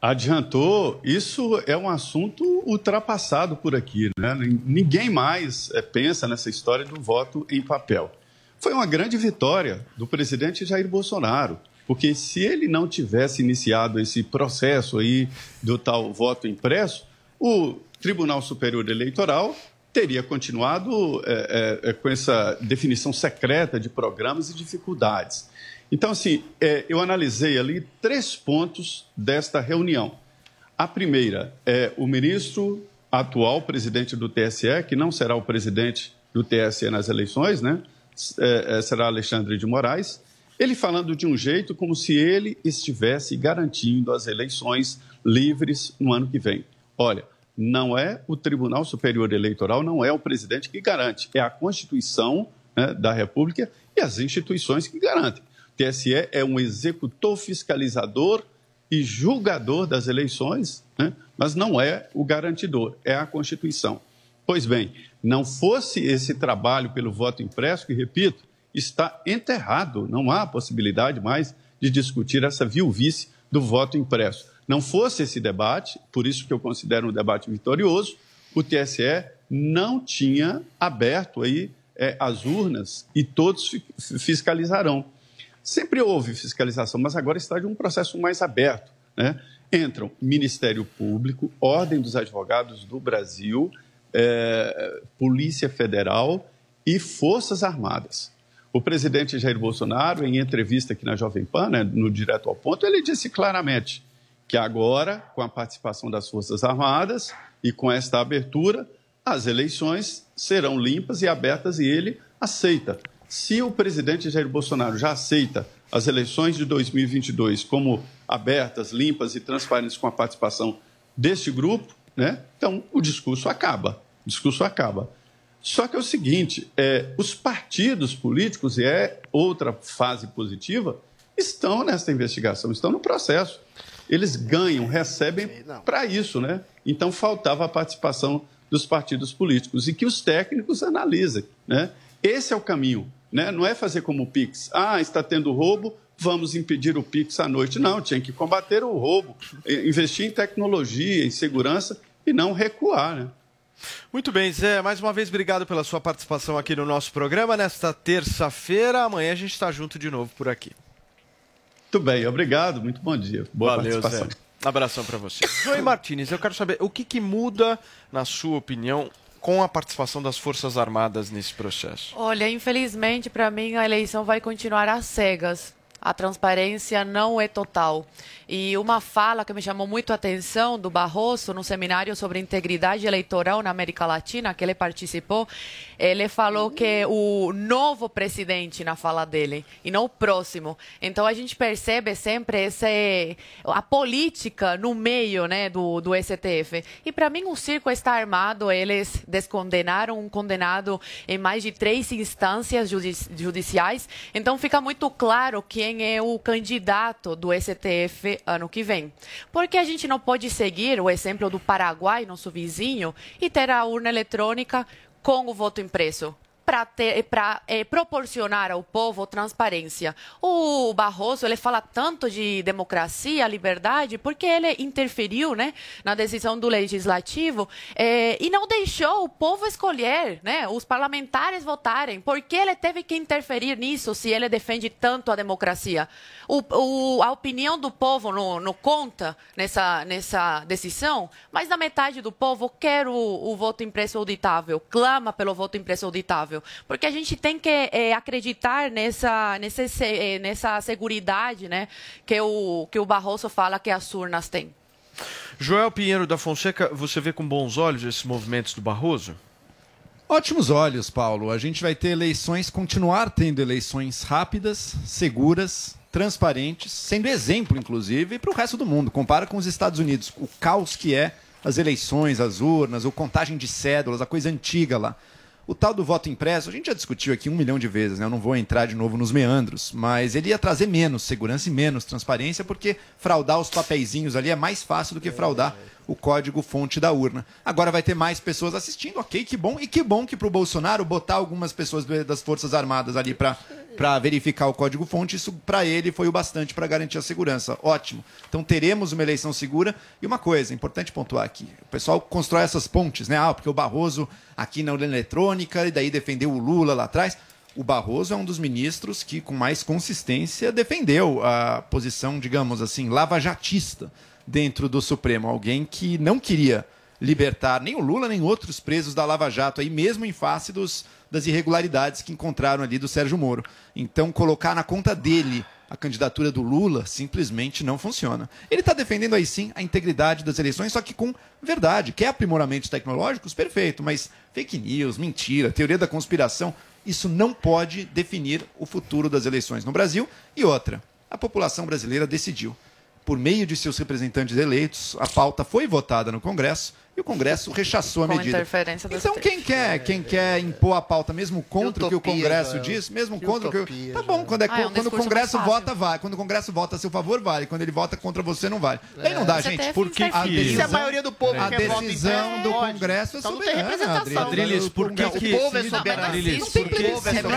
Adiantou, isso é um assunto ultrapassado por aqui. Né? Ninguém mais eh, pensa nessa história do voto em papel. Foi uma grande vitória do presidente Jair Bolsonaro, porque se ele não tivesse iniciado esse processo aí do tal voto impresso, o Tribunal Superior Eleitoral teria continuado eh, eh, com essa definição secreta de programas e dificuldades. Então, assim, eh, eu analisei ali três pontos desta reunião. A primeira é o ministro atual presidente do TSE, que não será o presidente do TSE nas eleições, né? É, é, será Alexandre de Moraes. Ele falando de um jeito como se ele estivesse garantindo as eleições livres no ano que vem. Olha, não é o Tribunal Superior Eleitoral, não é o presidente que garante, é a Constituição né, da República e as instituições que garantem. TSE é um executor fiscalizador e julgador das eleições, né? mas não é o garantidor, é a Constituição. Pois bem, não fosse esse trabalho pelo voto impresso, que, repito, está enterrado, não há possibilidade mais de discutir essa viuvice do voto impresso. Não fosse esse debate, por isso que eu considero um debate vitorioso, o TSE não tinha aberto aí eh, as urnas e todos fi- fiscalizarão. Sempre houve fiscalização, mas agora está de um processo mais aberto. Né? Entram Ministério Público, Ordem dos Advogados do Brasil, eh, Polícia Federal e Forças Armadas. O presidente Jair Bolsonaro, em entrevista aqui na Jovem Pan, né, no Direto ao Ponto, ele disse claramente que agora, com a participação das Forças Armadas e com esta abertura, as eleições serão limpas e abertas e ele aceita. Se o presidente Jair Bolsonaro já aceita as eleições de 2022 como abertas, limpas e transparentes com a participação deste grupo, né? então o discurso acaba. O discurso acaba. Só que é o seguinte: é, os partidos políticos, e é outra fase positiva, estão nessa investigação, estão no processo. Eles ganham, recebem para isso, né? Então faltava a participação dos partidos políticos e que os técnicos analisem, né? Esse é o caminho, né? Não é fazer como o Pix. Ah, está tendo roubo, vamos impedir o Pix à noite. Não, tinha que combater o roubo, investir em tecnologia, em segurança e não recuar, né? Muito bem, Zé. Mais uma vez, obrigado pela sua participação aqui no nosso programa nesta terça-feira. Amanhã a gente está junto de novo por aqui. Muito bem, obrigado, muito bom dia. Boa Valeu, participação. Zé. Abração para você. Joey Martinez, eu quero saber o que, que muda, na sua opinião, com a participação das Forças Armadas nesse processo. Olha, infelizmente, para mim, a eleição vai continuar às cegas. A transparência não é total. E uma fala que me chamou muito a atenção do Barroso no seminário sobre integridade eleitoral na América Latina, que ele participou, ele falou que o novo presidente na fala dele e não o próximo. Então a gente percebe sempre esse, a política no meio né, do, do STF. E para mim o circo está armado, eles descondenaram um condenado em mais de três instâncias judici- judiciais. Então fica muito claro quem é o candidato do STF ano que vem. Porque a gente não pode seguir o exemplo do Paraguai, nosso vizinho, e ter a urna eletrônica com o voto impresso. Para proporcionar ao povo transparência. O Barroso ele fala tanto de democracia, liberdade, porque ele interferiu né, na decisão do legislativo eh, e não deixou o povo escolher, né, os parlamentares votarem. Por que ele teve que interferir nisso se ele defende tanto a democracia? O, o, a opinião do povo não, não conta nessa, nessa decisão, mas da metade do povo quer o, o voto impresso auditável, clama pelo voto impresso auditável. Porque a gente tem que eh, acreditar nessa, nessa, eh, nessa seguridade né, que, o, que o Barroso fala que as urnas têm. Joel Pinheiro da Fonseca, você vê com bons olhos esses movimentos do Barroso? Ótimos olhos, Paulo. A gente vai ter eleições, continuar tendo eleições rápidas, seguras, transparentes, sendo exemplo, inclusive, para o resto do mundo. Compara com os Estados Unidos, o caos que é as eleições, as urnas, a contagem de cédulas, a coisa antiga lá. O tal do voto impresso, a gente já discutiu aqui um milhão de vezes, né? Eu não vou entrar de novo nos meandros, mas ele ia trazer menos segurança e menos transparência, porque fraudar os papeizinhos ali é mais fácil do que fraudar o código-fonte da urna. Agora vai ter mais pessoas assistindo, ok, que bom. E que bom que para o Bolsonaro botar algumas pessoas das Forças Armadas ali para para verificar o código-fonte, isso para ele foi o bastante para garantir a segurança. Ótimo. Então teremos uma eleição segura. E uma coisa, importante pontuar aqui: o pessoal constrói essas pontes, né? Ah, porque o Barroso aqui na urna eletrônica, e daí defendeu o Lula lá atrás. O Barroso é um dos ministros que, com mais consistência, defendeu a posição, digamos assim, lavajatista dentro do Supremo. Alguém que não queria libertar nem o Lula nem outros presos da Lava Jato, aí mesmo em face dos, das irregularidades que encontraram ali do Sérgio Moro. Então, colocar na conta dele a candidatura do Lula simplesmente não funciona. Ele está defendendo aí sim a integridade das eleições, só que com verdade. Quer aprimoramentos tecnológicos? Perfeito, mas fake news, mentira, teoria da conspiração, isso não pode definir o futuro das eleições no Brasil. E outra, a população brasileira decidiu por meio de seus representantes eleitos, a pauta foi votada no Congresso e o Congresso rechaçou a medida. do Então quem quer, quem quer impor a pauta mesmo contra o que o Utopia, Congresso diz, mesmo Que contra o que utopia, o Tá bom, quando, é, Ah, é um quando o Congresso vota vale, quando o Congresso vota a seu favor vale, quando ele vota contra você não vale. Aí não dá, Você gente. teve Por que interferência. a Se a decisão, maioria do povo a decisão impresso, do pode. Congresso é Então não tem soberana, representação. Adriles, por que Congresso- que... O povo é soberano. Não tem que- plebiscito,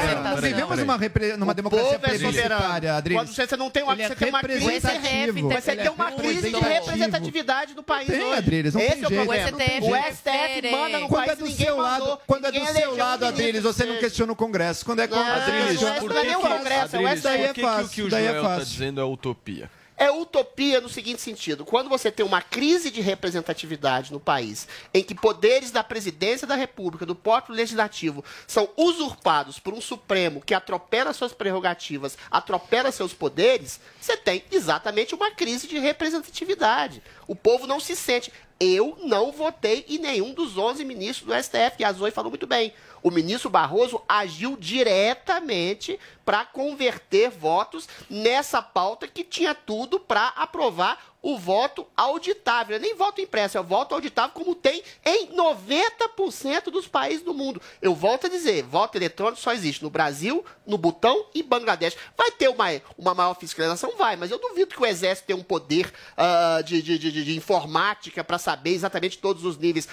vivemos numa, numa O democracia povo é soberano. plebiscitária, Adriles. Quando você não tem uma, Ele é você tem uma crise, você tem uma é crise de representatividade no país Tem. Adriles, não tem é o jeito. STF O STF manda no Quando é país do ninguém seu mandou, lado, quando é do seu lado, Adriles, você não dele. questiona o Congresso. Quando é contra Adriles, não é- é nem o que- Congresso, é o STF. por que que o que o Daí é Joel está fácil. dizendo é utopia? É utopia no seguinte sentido: quando você tem uma crise de representatividade no país, em que poderes da presidência da República, do próprio legislativo, são usurpados por um Supremo que atropela suas prerrogativas, atropela seus poderes, você tem exatamente uma crise de representatividade. O povo não se sente. Eu não votei em nenhum dos 11 ministros do STF, e a Zoe falou muito bem. O ministro Barroso agiu diretamente para converter votos nessa pauta que tinha tudo para aprovar o voto auditável. Não é nem voto impresso, é o voto auditável como tem em 90% dos países do mundo. Eu volto a dizer, voto eletrônico só existe no Brasil, no Butão e Bangladesh. Vai ter uma, uma maior fiscalização? Vai, mas eu duvido que o Exército tenha um poder ah, de, de, de, de informática para saber exatamente todos os níveis.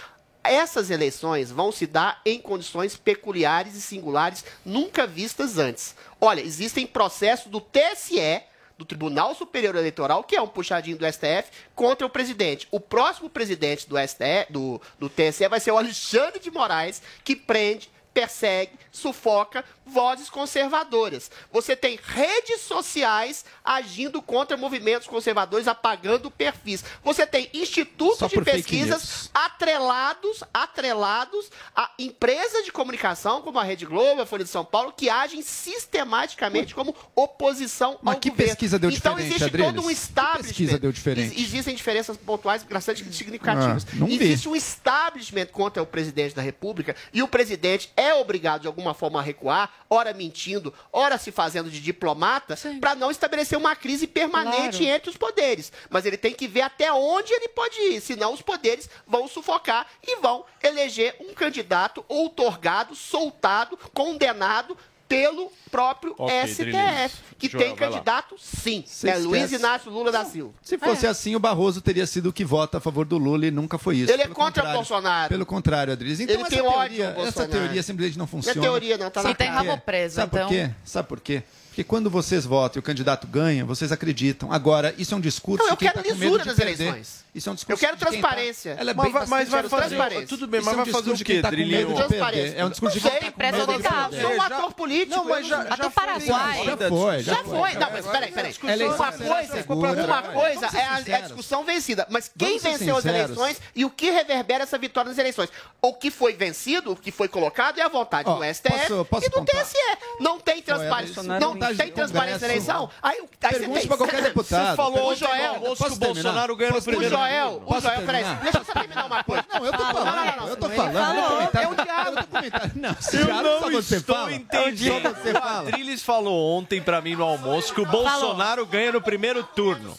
Essas eleições vão se dar em condições peculiares e singulares nunca vistas antes. Olha, existem processos do TSE, do Tribunal Superior Eleitoral, que é um puxadinho do STF, contra o presidente. O próximo presidente do STF, do, do TSE, vai ser o Alexandre de Moraes, que prende, persegue, sufoca vozes conservadoras. Você tem redes sociais agindo contra movimentos conservadores, apagando perfis. Você tem institutos Só de pesquisas atrelados, atrelados a empresas de comunicação como a Rede Globo, a Folha de São Paulo, que agem sistematicamente como oposição Mas ao que governo. pesquisa deu então diferente, existe Adriles? todo um Que establishment. pesquisa deu diferente? Ex- Existem diferenças pontuais bastante significativas. Ah, não vi. existe um establishment contra o presidente da República e o presidente é obrigado de alguma forma a recuar, ora mentindo, ora se fazendo de diplomata, para não estabelecer uma crise permanente Claro. entre os poderes. Mas ele tem que ver até onde ele pode ir, senão os poderes vão sufocar e vão eleger um candidato outorgado, soltado, condenado pelo próprio Ok, STF, Drilis. que Joel, tem lá. candidato sim. Você É Luiz. Inácio Lula da Silva. Se fosse assim, o Barroso teria sido o que vota a favor do Lula e nunca foi isso. Ele é Pelo contra contrário. Bolsonaro. Pelo contrário, Adriles. Então Ele essa tem ódio teoria, ao essa teoria simplesmente não Não é funciona. teoria, não, tá por cara. quê? Rabo preso, Sabe por então. quê? Sabe por quê? Porque quando vocês votam e o candidato ganha, vocês acreditam. Agora, isso é um discurso Não, eu de quero tá lisura de nas perder. eleições. Isso é um Eu discurso quero de quem tá- transparência. Ela é Mas bem vai- mas vai fazer- transparência. tudo bem, Isso mas é um vai fazer discurso o de quê, tá de. Transparência. É um discurso de Não quem sei, tá com medo de eu sou um ator político. Não, mas já- eu não- já foi Paraguai. Já foi, já foi. Não, mas peraí, peraí. Eleição Uma coisa, segura. uma coisa é a, é discussão vencida. Mas quem venceu as eleições e o que reverbera essa vitória nas eleições? O que foi vencido, o que foi colocado é a vontade do STF posso- posso e do? TSE. Não tem transparência. Não tem tá transparência na eleição. Aí, o- aí você Pergunte tem- pra qualquer deputado. Você falou O Joel, almoço que o? Bolsonaro ganha no Posso O primeiro Joel, turno. o Joel, peraí, deixa eu só terminar uma coisa. Não, eu tô falando, Não, não, não, eu tô falando. É diálogo. Não, Eu não só você estou fala. entendendo. Só você O. Adriles falou ontem pra mim no almoço que o Bolsonaro ganha no primeiro turno.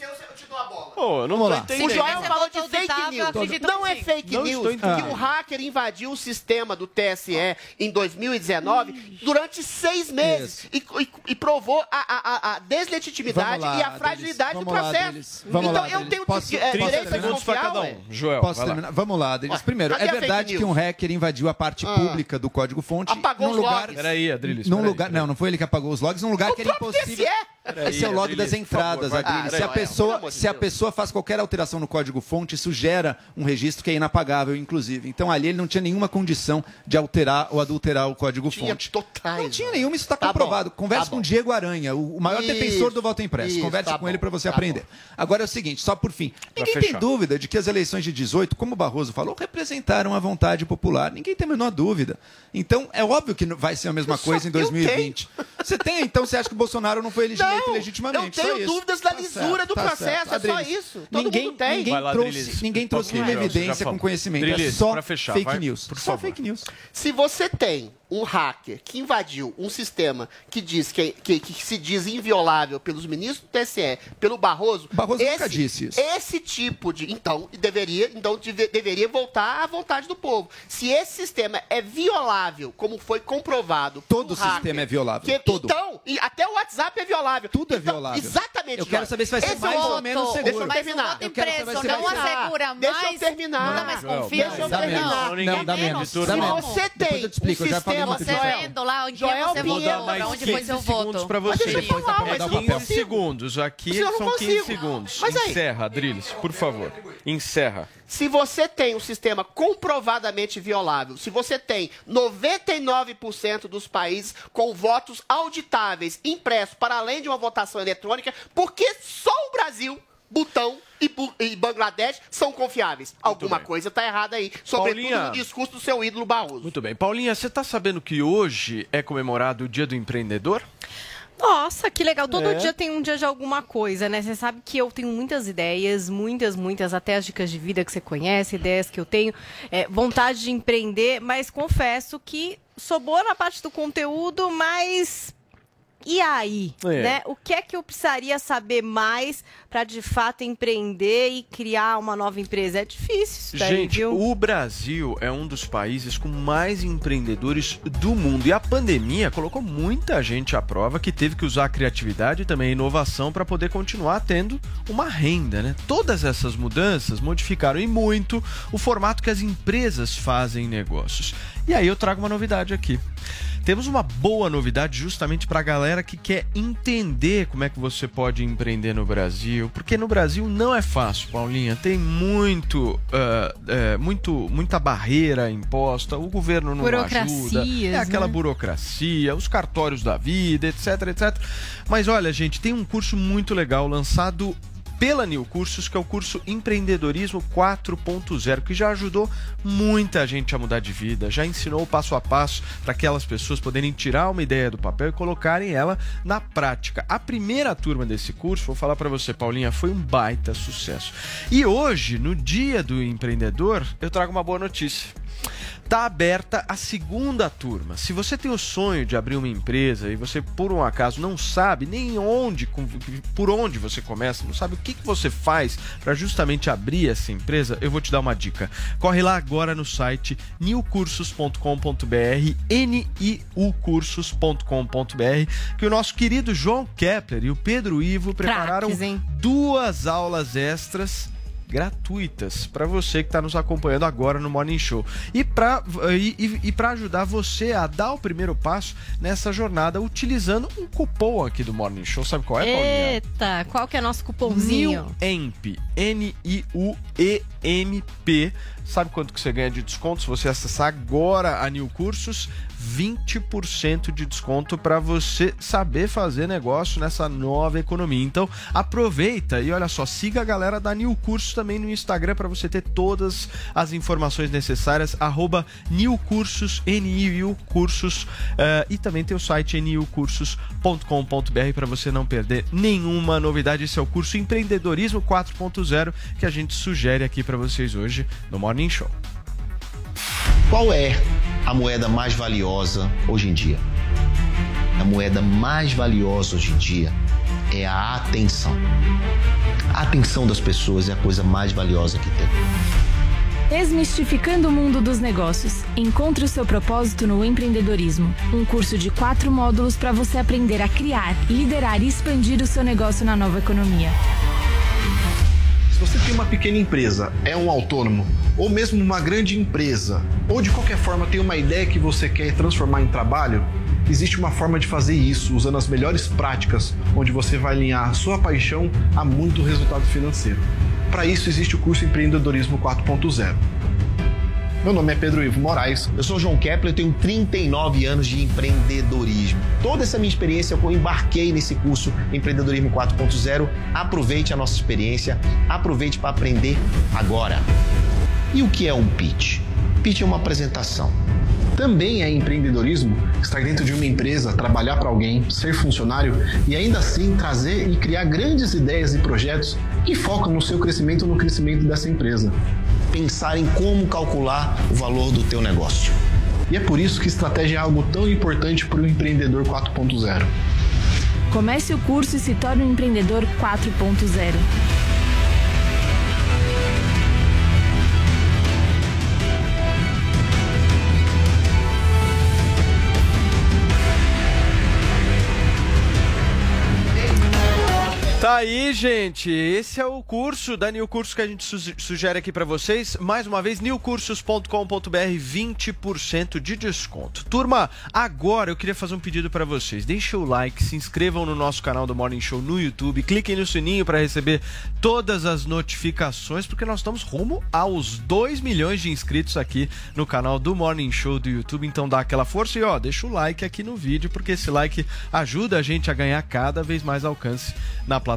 Pô, eu não Vamos tô lá. O Joel Você falou de fake news. Não é fake Não news que um hacker invadiu o sistema do TSE em 2019 durante seis meses e, e- e provou a, a- a- a deslegitimidade lá, e a fragilidade do Vamos lá, processo. Vamos então lá, eu tenho Posso- é, direito a? Segundos desconfiar, cada ué. um. Joel, Posso lá. terminar? Vamos lá, Adriles. Primeiro, cadê é verdade que um hacker invadiu a parte Ah. pública do código-fonte Apagou num os lugar... logs. Peraí, Adriles. Num peraí, lugar, peraí. não, não foi ele que apagou os logs, num lugar O que era impossível. Esse é o log das favor, entradas. Adriles. Ah, se a pessoa, de se a pessoa faz qualquer alteração no código-fonte, isso gera um registro que é inapagável, inclusive. Então ali ele não tinha nenhuma condição de alterar ou adulterar o código-fonte. totais. Não tinha nenhuma, isso está Tá comprovado. bom, Converse tá com bom. o Diego Aranha, o, maior Isso, defensor do voto impresso. isso, Converse tá com ele bom, para você tá aprender. Agora é o seguinte, só por fim. Ninguém tem fechar. dúvida de que as eleições de 18, como o Barroso falou, representaram a vontade popular. Ninguém tem a menor dúvida. Então, é óbvio que não vai ser a mesma Só coisa em eu 2020. Você tem, então você acha que o Bolsonaro não foi eleito Não, legitimamente? eu tenho Só dúvidas da Tá lisura certo, do tá processo, certo. é só Adriles, isso. Todo ninguém, mundo tem. Ninguém lá, trouxe, ninguém trouxe nenhuma evidência com conhecimento. é Adriles, só pra fechar, fake vai, news. por só favor. fake news. Se você tem um hacker que invadiu um sistema que diz que, que- que se diz inviolável pelos ministros do TSE, pelo Barroso, Barroso esse, nunca disse isso. Esse tipo de, então deveria, então deve- deveria voltar à vontade do povo. Se esse sistema é violável, como foi comprovado, Todo por hacker, sistema é violável, que- todo. Então, e até o WhatsApp é violável. Tudo é Então, violável. Exatamente. Eu quero saber se vai ser Esse mais é o ou voto. menos seguro. Deixa eu terminar. voto Eu quero saber se não vai ser- assegura mais. Deixa eu terminar. Não dá mais confiança. deixa eu terminar. menos. Não, ninguém Não, dá tem menos. Se você Depois tem eu te explico, um eu já falei sistema muito Você. Joel, vendo lá, que Joel você votou, pra onde foi 15 seu voto. pra Mas você. deixa eu falar, mas eu 15 não consigo. segundos. Aqui Mas são 15 consigo. segundos. Mas aí- Encerra, Adriles, por favor. Encerra. Se você tem um sistema comprovadamente violável, se você tem 99% dos países com votos auditáveis impressos para além de uma votação eletrônica, por que só o Brasil, Butão e, Bu- e Bangladesh são confiáveis? Alguma bem. coisa está errada aí, sobretudo Paulinha. no discurso do seu ídolo Barroso. Muito bem. Paulinha, você tá sabendo que hoje é comemorado o Dia do Empreendedor? Nossa, que legal. Todo É. dia tem um dia de alguma coisa, né? Você sabe que eu tenho muitas ideias, muitas, muitas, até as dicas de vida que você conhece, ideias que eu tenho, é, vontade de empreender, mas confesso que sou boa na parte do conteúdo, mas. E aí, É. né? O que é que eu precisaria saber mais para de fato empreender e criar uma nova empresa? É difícil isso daí, Gente, viu? o Brasil é um dos países com mais empreendedores do mundo. E a pandemia colocou muita gente à prova que teve que usar a criatividade e também a inovação para poder continuar tendo uma renda, né? Todas essas mudanças modificaram e muito o formato que as empresas fazem negócios. E aí eu trago uma novidade aqui. Temos uma boa novidade justamente para a galera que quer entender como é que você pode empreender no Brasil, porque no Brasil não é fácil, Paulinha. Tem muito, ah, é, muito, muita barreira imposta. O governo não ajuda. É aquela né? burocracia, os cartórios da vida, etc, etc. Mas olha, gente, tem um curso muito legal lançado pela New Cursos, que é o curso Empreendedorismo 4.0, que já ajudou muita gente a mudar de vida, já ensinou o passo a passo para aquelas pessoas poderem tirar uma ideia do papel e colocarem ela na prática. A primeira turma desse curso, vou falar para você, Paulinha, foi um baita sucesso. E hoje, no Dia do Empreendedor, eu trago uma boa notícia. Tá aberta a segunda turma. Se você tem o sonho de abrir uma empresa e você por um acaso não sabe nem onde, por onde você começa, não sabe o que, que você faz para justamente abrir essa empresa, eu vou te dar uma dica. Corre lá agora no site newcursos.com.br, niucursos.com.br, que o nosso querido João Kepler e o Pedro Ivo prepararam hein? duas aulas extras gratuitas para você que está nos acompanhando agora no Morning Show. E para e, e, e pra ajudar você a dar o primeiro passo nessa jornada utilizando um cupom aqui do Morning Show. Sabe qual é, Paulinha? Eita, qual que é nosso cupomzinho? NIUEMP. N-I-U-E-M-P. Sabe quanto que você ganha de desconto se você acessar agora a New Cursos? 20% de desconto para você saber fazer negócio nessa nova economia. Então, aproveita e olha só, siga a galera da New Cursos também no Instagram para você ter todas as informações necessárias. Arroba New Cursos, N-I-U Cursos. eh, e também tem o site niucursos.com.br para você não perder nenhuma novidade. Esse é o curso Empreendedorismo 4.0 que a gente sugere aqui para vocês hoje no Morning Show. Qual é a moeda mais valiosa hoje em dia? A moeda mais valiosa hoje em dia é a atenção. A atenção das pessoas é a coisa mais valiosa que tem. Desmistificando o mundo dos negócios. Encontre o seu propósito no empreendedorismo. Um curso de quatro módulos para você aprender a criar, liderar e expandir o seu negócio na nova economia. Se você tem uma pequena empresa, é um autônomo, ou mesmo uma grande empresa, ou de qualquer forma tem uma ideia que você quer transformar em trabalho, existe uma forma de fazer isso usando as melhores práticas, onde você vai alinhar sua paixão a muito resultado financeiro. Para isso existe o curso Empreendedorismo 4.0. Meu nome é Pedro Ivo Moraes. Eu sou João Kepler, eu tenho 39 anos de empreendedorismo. Toda essa minha experiência eu embarquei nesse curso Empreendedorismo 4.0. Aproveite a nossa experiência, aproveite para aprender agora. E o que é um pitch? É uma apresentação. Também é empreendedorismo estar dentro de uma empresa, trabalhar para alguém, ser funcionário e ainda assim trazer e criar grandes ideias e projetos que focam no seu crescimento ou no crescimento dessa empresa. Pensar em como calcular o valor do teu negócio. E é por isso que estratégia é algo tão importante para o empreendedor 4.0. Comece o curso e se torne um empreendedor 4.0. Tá aí, gente. Esse é o curso da New Cursos que a gente su- sugere aqui pra vocês. Mais uma vez, newcursos.com.br, 20% de desconto. Turma, agora eu queria fazer um pedido pra vocês. Deixem o like, se inscrevam no nosso canal do Morning Show no YouTube, cliquem no sininho pra receber todas as notificações, porque nós estamos rumo aos 2 milhões de inscritos aqui no canal do Morning Show do YouTube. Então dá aquela força e ó, deixa o like aqui no vídeo, porque esse like ajuda a gente a ganhar cada vez mais alcance na plataforma.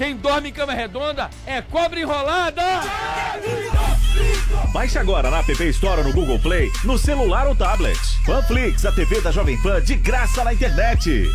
quem dorme em cama redonda é cobra enrolada! Baixe agora na App Store ou no Google Play, no celular ou tablet. Panflix, a TV da Jovem Pan de graça na internet.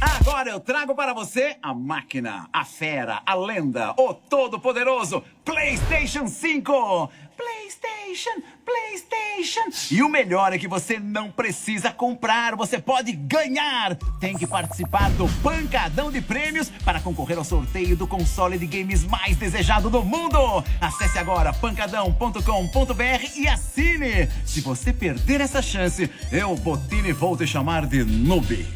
Agora eu trago para você a máquina, a fera, a lenda, o todo-poderoso PlayStation 5. PlayStation, PlayStation. E o melhor é que você não precisa comprar, você pode ganhar. Tem que participar do Pancadão de Prêmios para concorrer ao sorteio do console de games mais desejado do mundo. Acesse agora pancadão.com.br e assine. Se você perder essa chance, eu, Botini, vou te chamar de noob.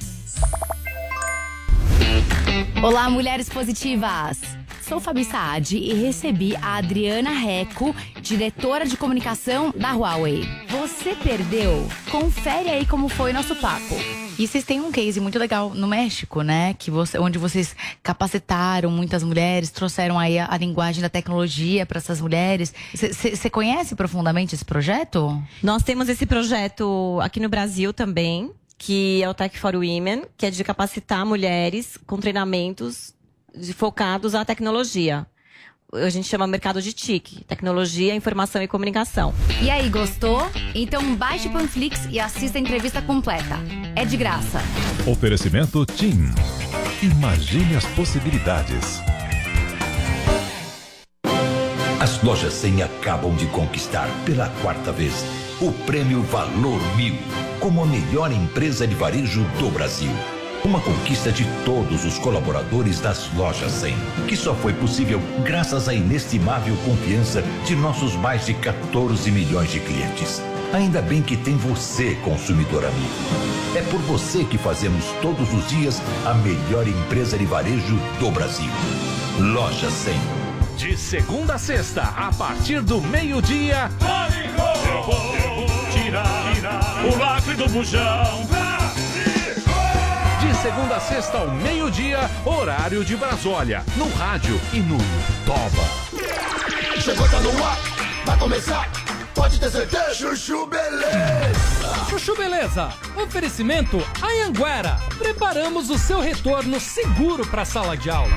Olá, mulheres positivas! Sou Fabi Saad e recebi a Adriana Reco, diretora de comunicação da Huawei. Você perdeu? Confere aí como foi nosso papo. E vocês têm um case muito legal no México, né? Que você, onde vocês capacitaram muitas mulheres, trouxeram aí a, a linguagem da tecnologia para essas mulheres. Você conhece profundamente esse projeto? Nós temos esse projeto aqui no Brasil também, que é o Tech for Women, que é de capacitar mulheres com treinamentos de- focados à tecnologia. A gente chama mercado de TIC, tecnologia, informação e comunicação. E aí, gostou? Então baixe o Panflix e assista a entrevista completa. É de graça. Oferecimento TIM. Imagine as possibilidades. As lojas 100 acabam de conquistar pela quarta vez o prêmio Valor Mil como a melhor empresa de varejo do Brasil. Uma conquista de todos os colaboradores das lojas 100, que só foi possível graças à inestimável confiança de nossos mais de 14 milhões de clientes. Ainda bem que tem você, consumidor amigo. É por você que fazemos todos os dias a melhor empresa de varejo do Brasil. Loja 100. De segunda a sexta, a partir do meio-dia. Eu vou tirar o lacre do bujão. Segunda a sexta ao meio-dia, horário de Brasólia. No rádio e no Toba. Chegou, tá no ar, vai começar. Pode ter certeza. Chuchu Beleza. Chuchu Beleza, oferecimento Anhanguera. Preparamos o seu retorno seguro para a sala de aula.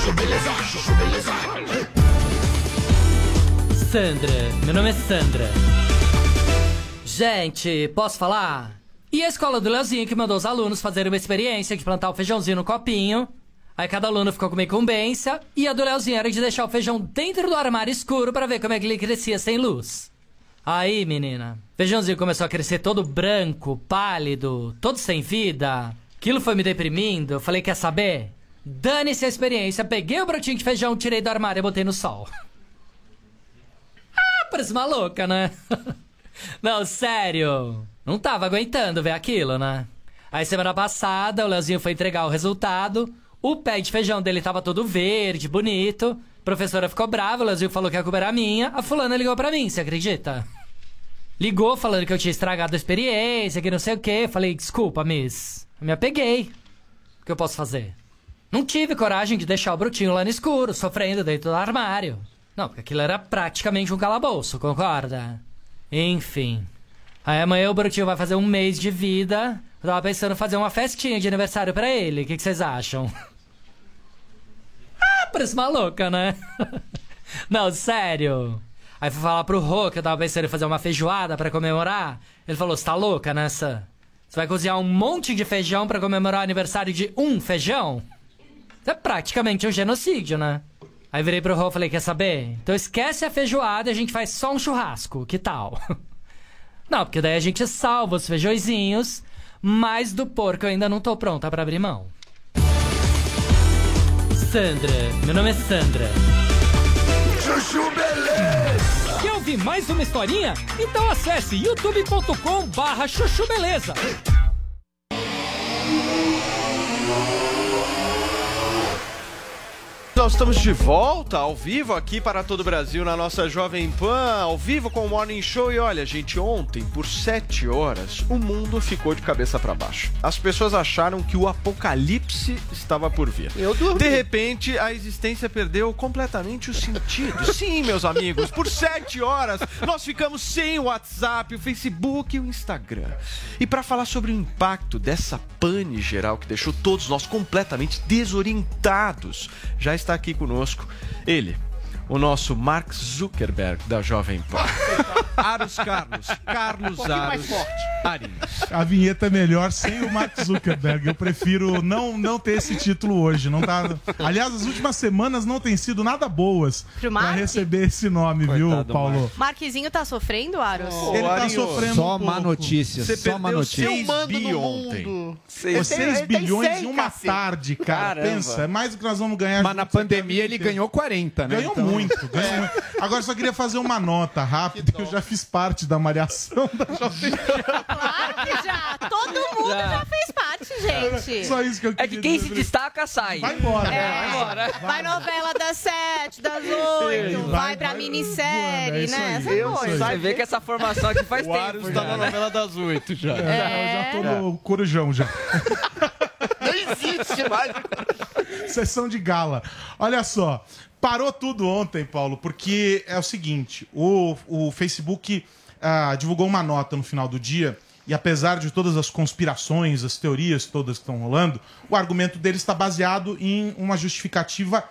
Chuchu Beleza, Chuchu Beleza. Sandra, meu nome é Sandra. Gente, posso falar? E a escola do Leozinho que mandou os alunos fazerem uma experiência de plantar o feijãozinho no copinho. Aí cada aluno ficou com uma incumbência. E a do Leozinho era de deixar o feijão dentro do armário escuro para ver como é que ele crescia sem luz. Aí, menina, feijãozinho começou a crescer todo branco, pálido, todo sem vida. Aquilo foi me deprimindo. Eu falei, quer saber? Dane-se a experiência. Peguei o brotinho de feijão, tirei do armário e botei no sol. Ah, parece uma louca, né? Não, sério. Não tava aguentando ver aquilo, né? Aí semana passada o Leozinho foi entregar o resultado. O pé de feijão dele tava todo verde, bonito. A professora ficou brava, o Leozinho falou que a culpa era minha. A fulana ligou pra mim, você acredita? Ligou falando que eu tinha estragado a experiência, que não sei o quê. Falei, desculpa, miss. Eu me apeguei. O que eu posso fazer? Não tive coragem de deixar o brutinho lá no escuro, sofrendo dentro do armário. Não, porque aquilo era praticamente um calabouço, concorda? Enfim. Aí amanhã o brutinho vai fazer um mês de vida. Eu tava pensando em fazer uma festinha de aniversário pra ele. O que, vocês acham? Ah, parece uma louca, né? Não, sério. Aí fui falar pro Rô que eu tava pensando em fazer uma feijoada pra comemorar. Ele falou: Você tá louca nessa? Você vai cozinhar um monte de feijão pra comemorar o aniversário de um feijão? É praticamente um genocídio, né? Aí virei pro Rô e falei: Quer saber? Então esquece a feijoada e a gente faz só um churrasco. Que tal? Não, porque daí a gente salva os feijõezinhos, mas do porco eu ainda não tô pronta pra abrir mão. Sandra, meu nome é Sandra. Chuchu Beleza. Quer ouvir mais uma historinha? Então acesse youtube.com barra chuchu beleza. Nós estamos de volta, ao vivo, aqui para todo o Brasil, na nossa Jovem Pan, ao vivo com o Morning Show. E olha, gente, ontem, por sete horas, o mundo ficou de cabeça para baixo. As pessoas acharam que o apocalipse estava por vir. Eu dormi. De repente, a existência perdeu completamente o sentido. Sim, meus amigos, por sete horas, nós ficamos sem o WhatsApp, o Facebook e o Instagram. E para falar sobre o impacto dessa pane geral que deixou todos nós completamente desorientados, já está aqui conosco. Ele, o nosso Mark Zuckerberg da Jovem Pan. Aros Carlos, Carlos Um Aros. A vinheta é melhor sem o Mark Zuckerberg. Eu prefiro não, não ter esse título hoje. Não tá... Aliás, as últimas semanas não têm sido nada boas Mark? receber esse nome, viu, Paulo? Marquezinho tá sofrendo, Aros? Ele tá sofrendo Só um má notícia, Você só má notícia. seis Eu mando no ontem. mundo. Seis, Ele tem- ele tem bilhões cem, em uma cacete. tarde, cara. Caramba. Pensa, é mais do que nós vamos ganhar. Mas na pandemia ele ganhou 40, né? Ganhou Então- muito, ganhou muito. Agora só queria fazer uma nota rápida, que eu já fiz parte da malhação da Jovem Claro que já. Todo mundo já, fez parte, gente. Só isso que eu É que quem se destaca sai. Vai embora. É, vai embora. Vai novela das sete, das oito, vai, vai, pra minissérie, né? Essa Eu, coisa. Você vê que essa formação aqui faz O tempo. Aros já, tá na né? novela das oito já. É, eu já tô no corujão já. Não existe mais. Sessão de gala. Olha só, parou tudo ontem, Paulo, porque é o seguinte: o, o Facebook ah, divulgou uma nota no final do dia. E apesar de todas as conspirações, as teorias todas que estão rolando, o argumento dele está baseado em uma justificativa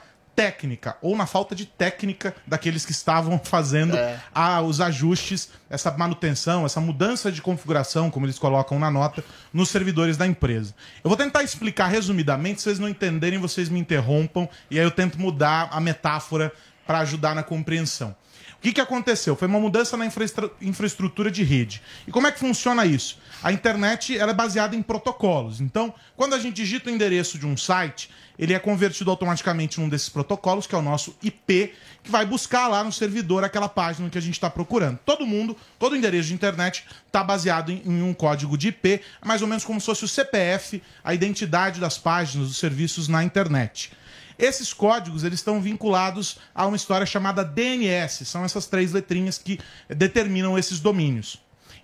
técnica, ou na falta de técnica daqueles que estavam fazendo a- os ajustes, essa manutenção, essa mudança de configuração, como eles colocam na nota, nos servidores da empresa. Eu vou tentar explicar resumidamente, se vocês não entenderem, vocês me interrompam, e aí eu tento mudar a metáfora para ajudar na compreensão. O que, que aconteceu? Foi uma mudança na infraestru- infraestrutura de rede. E como é que funciona isso? A internet ela é baseada em protocolos. Então, quando a gente digita o endereço de um site, ele é convertido automaticamente num desses protocolos, que é o nosso IP, que vai buscar lá no servidor aquela página que a gente está procurando. Todo mundo, todo endereço de internet está baseado em, em um código de IP, mais ou menos como se fosse o CPF, a identidade das páginas, dos serviços na internet. Esses códigos eles estão vinculados a uma história chamada DNS, são essas três letrinhas que determinam esses domínios.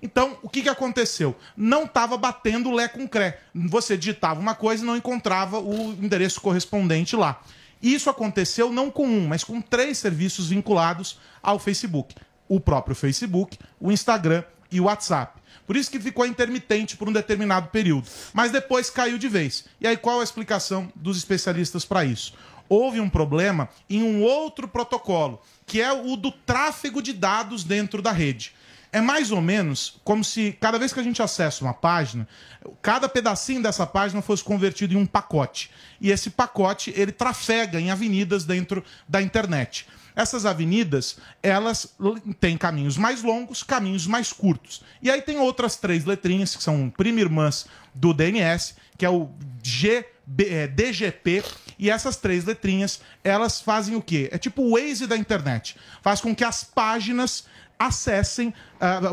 Então, o que, que aconteceu? Não estava batendo Lé com Cré. Você digitava uma coisa e não encontrava o endereço correspondente lá. Isso aconteceu não com um, mas com três serviços vinculados ao Facebook: o próprio Facebook, o Instagram e o WhatsApp. Por isso que ficou intermitente por um determinado período. Mas depois caiu de vez. E aí, qual a explicação dos especialistas para isso? Houve um problema em um outro protocolo, que é o do tráfego de dados dentro da rede. É mais ou menos como se cada vez que a gente acessa uma página, cada pedacinho dessa página fosse convertido em um pacote. E esse pacote, ele trafega em avenidas dentro da internet. Essas avenidas, elas têm caminhos mais longos, caminhos mais curtos. E aí tem outras três letrinhas, que são prima irmãs do DNS, que é o GB, é, DGP. E essas três letrinhas, elas fazem o quê? É tipo o Waze da internet. Faz com que as páginas acessem,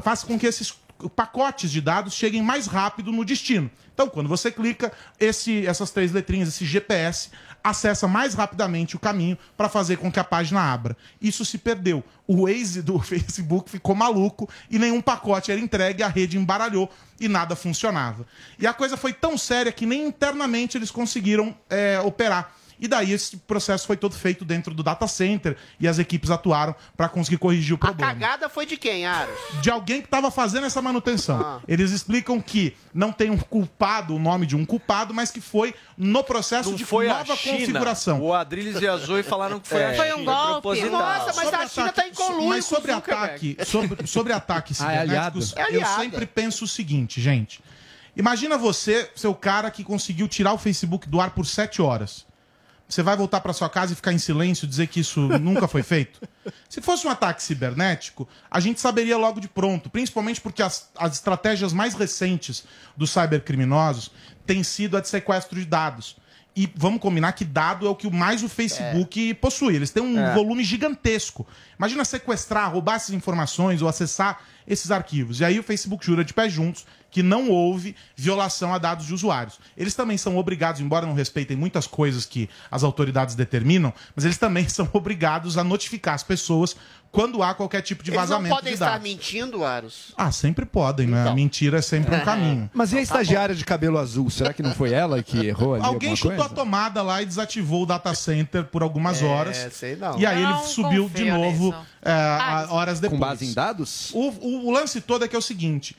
faz com que esses pacotes de dados cheguem mais rápido no destino. Então, quando você clica, esse, essas três letrinhas, esse GPS, acessa mais rapidamente o caminho para fazer com que a página abra. Isso se perdeu. O Waze do Facebook ficou maluco e nenhum pacote era entregue, a rede embaralhou e nada funcionava. E a coisa foi tão séria que nem internamente eles conseguiram é, operar. E daí esse processo foi todo feito dentro do data center e as equipes atuaram para conseguir corrigir o A problema cagada foi de quem, Aros? de alguém que estava fazendo essa manutenção. Eles explicam que não tem um culpado, o nome de um culpado, mas que foi no processo Não de foi a nova China. configuração. O Adriles e a Zoe falaram que foi É. a Foi China. um golpe. Nossa, mas a China tá em conluio Mas sobre ataque, sobre, sobre ataques Ah, é cibernéticos, aliado? É eu sempre penso o seguinte, gente. Imagina você, seu cara que conseguiu tirar o Facebook do ar por sete horas. Você vai voltar para sua casa e ficar em silêncio, dizer que isso nunca foi feito? Se fosse um ataque cibernético, a gente saberia logo de pronto, principalmente porque as, as estratégias mais recentes dos cybercriminosos têm sido a de sequestro de dados. E vamos combinar que dado é o que mais o Facebook possui. Eles têm um É. volume gigantesco. Imagina sequestrar, roubar essas informações ou acessar esses arquivos. E aí o Facebook jura de pé juntos que não houve violação a dados de usuários. Eles também são obrigados, embora não respeitem muitas coisas que as autoridades determinam, mas eles também são obrigados a notificar as pessoas quando há qualquer tipo de Eles não vazamento podem de estar dados. mentindo, Aros. Ah, sempre podem, né? A Então. mentira é sempre um caminho. Mas e a estagiária de cabelo azul? Será que não foi ela que errou ali Alguém chutou coisa? a tomada lá e desativou o data center por algumas horas. sei não. E aí Não ele subiu de novo nisso. É, a- horas depois. Com base em dados? O, o- o lance todo é que é o seguinte: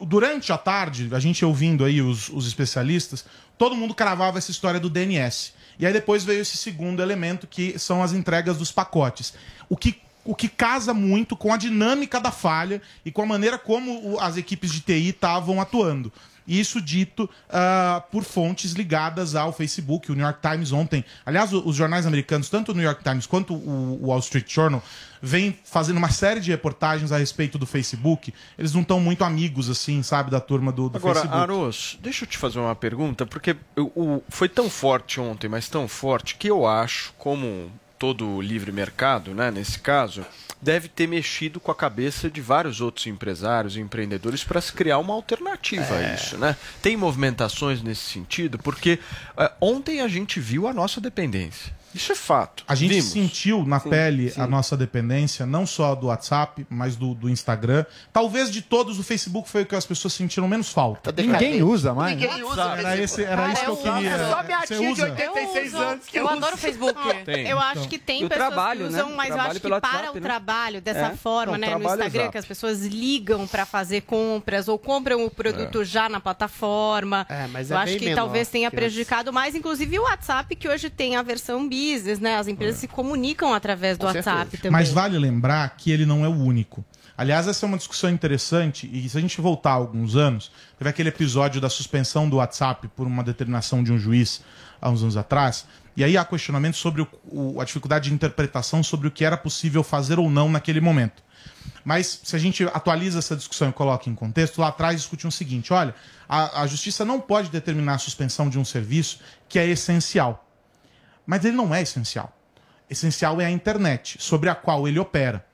durante a tarde, a gente ouvindo aí os, os especialistas, todo mundo cravava essa história do DNS. E aí depois veio esse segundo elemento que são as entregas dos pacotes. O que o que casa muito com a dinâmica da falha e com a maneira como as equipes de TI estavam atuando. Isso dito ah, por fontes ligadas ao Facebook, o New York Times ontem. Aliás, os jornais americanos, tanto o New York Times quanto o Wall Street Journal, vêm fazendo uma série de reportagens a respeito do Facebook. Eles não estão muito amigos, assim, sabe, da turma do, do Agora, Facebook. Aros, deixa eu te fazer uma pergunta, porque eu- o, foi tão forte ontem, mas tão forte, que eu acho, como todo livre mercado, né, nesse caso, deve ter mexido com a cabeça de vários outros empresários e empreendedores para se criar uma alternativa É. a isso, né? Tem movimentações nesse sentido, porque eh, ontem a gente viu a nossa dependência. Isso é fato. A gente Vimos. sentiu na Sim, pele sim. a nossa dependência, não só do WhatsApp, mas do, do Instagram. Talvez de todos, o Facebook foi o que as pessoas sentiram menos falta. Ninguém usa mais. Ninguém usa Era, esse, era isso que eu queria. Só minha Você tia de usa? 86 anos que Eu usa. adoro o Facebook. Tem. Eu acho que tem E o pessoas trabalho, que né? usam, mas eu acho que para WhatsApp, o né? trabalho dessa É. forma, Não, né? No trabalho Instagram, exato. que as pessoas ligam para fazer compras ou compram o produto já na plataforma. É, mas eu é acho bem que menor talvez tenha prejudicado mais, inclusive o WhatsApp, que hoje tem a versão business, né? As empresas se comunicam através do Com WhatsApp certeza. também. Mas vale lembrar que ele não é o único. Aliás, essa é uma discussão interessante, e se a gente voltar alguns anos, teve aquele episódio da suspensão do WhatsApp por uma determinação de um juiz há uns anos atrás, e aí há questionamento sobre o- o- a dificuldade de interpretação sobre o que era possível fazer ou não naquele momento. Mas se a gente atualiza essa discussão e coloca em contexto, lá atrás discutiam o seguinte: olha, a, a justiça não pode determinar a suspensão de um serviço que é essencial. Mas ele não é essencial. Essencial é a internet, sobre a qual ele opera.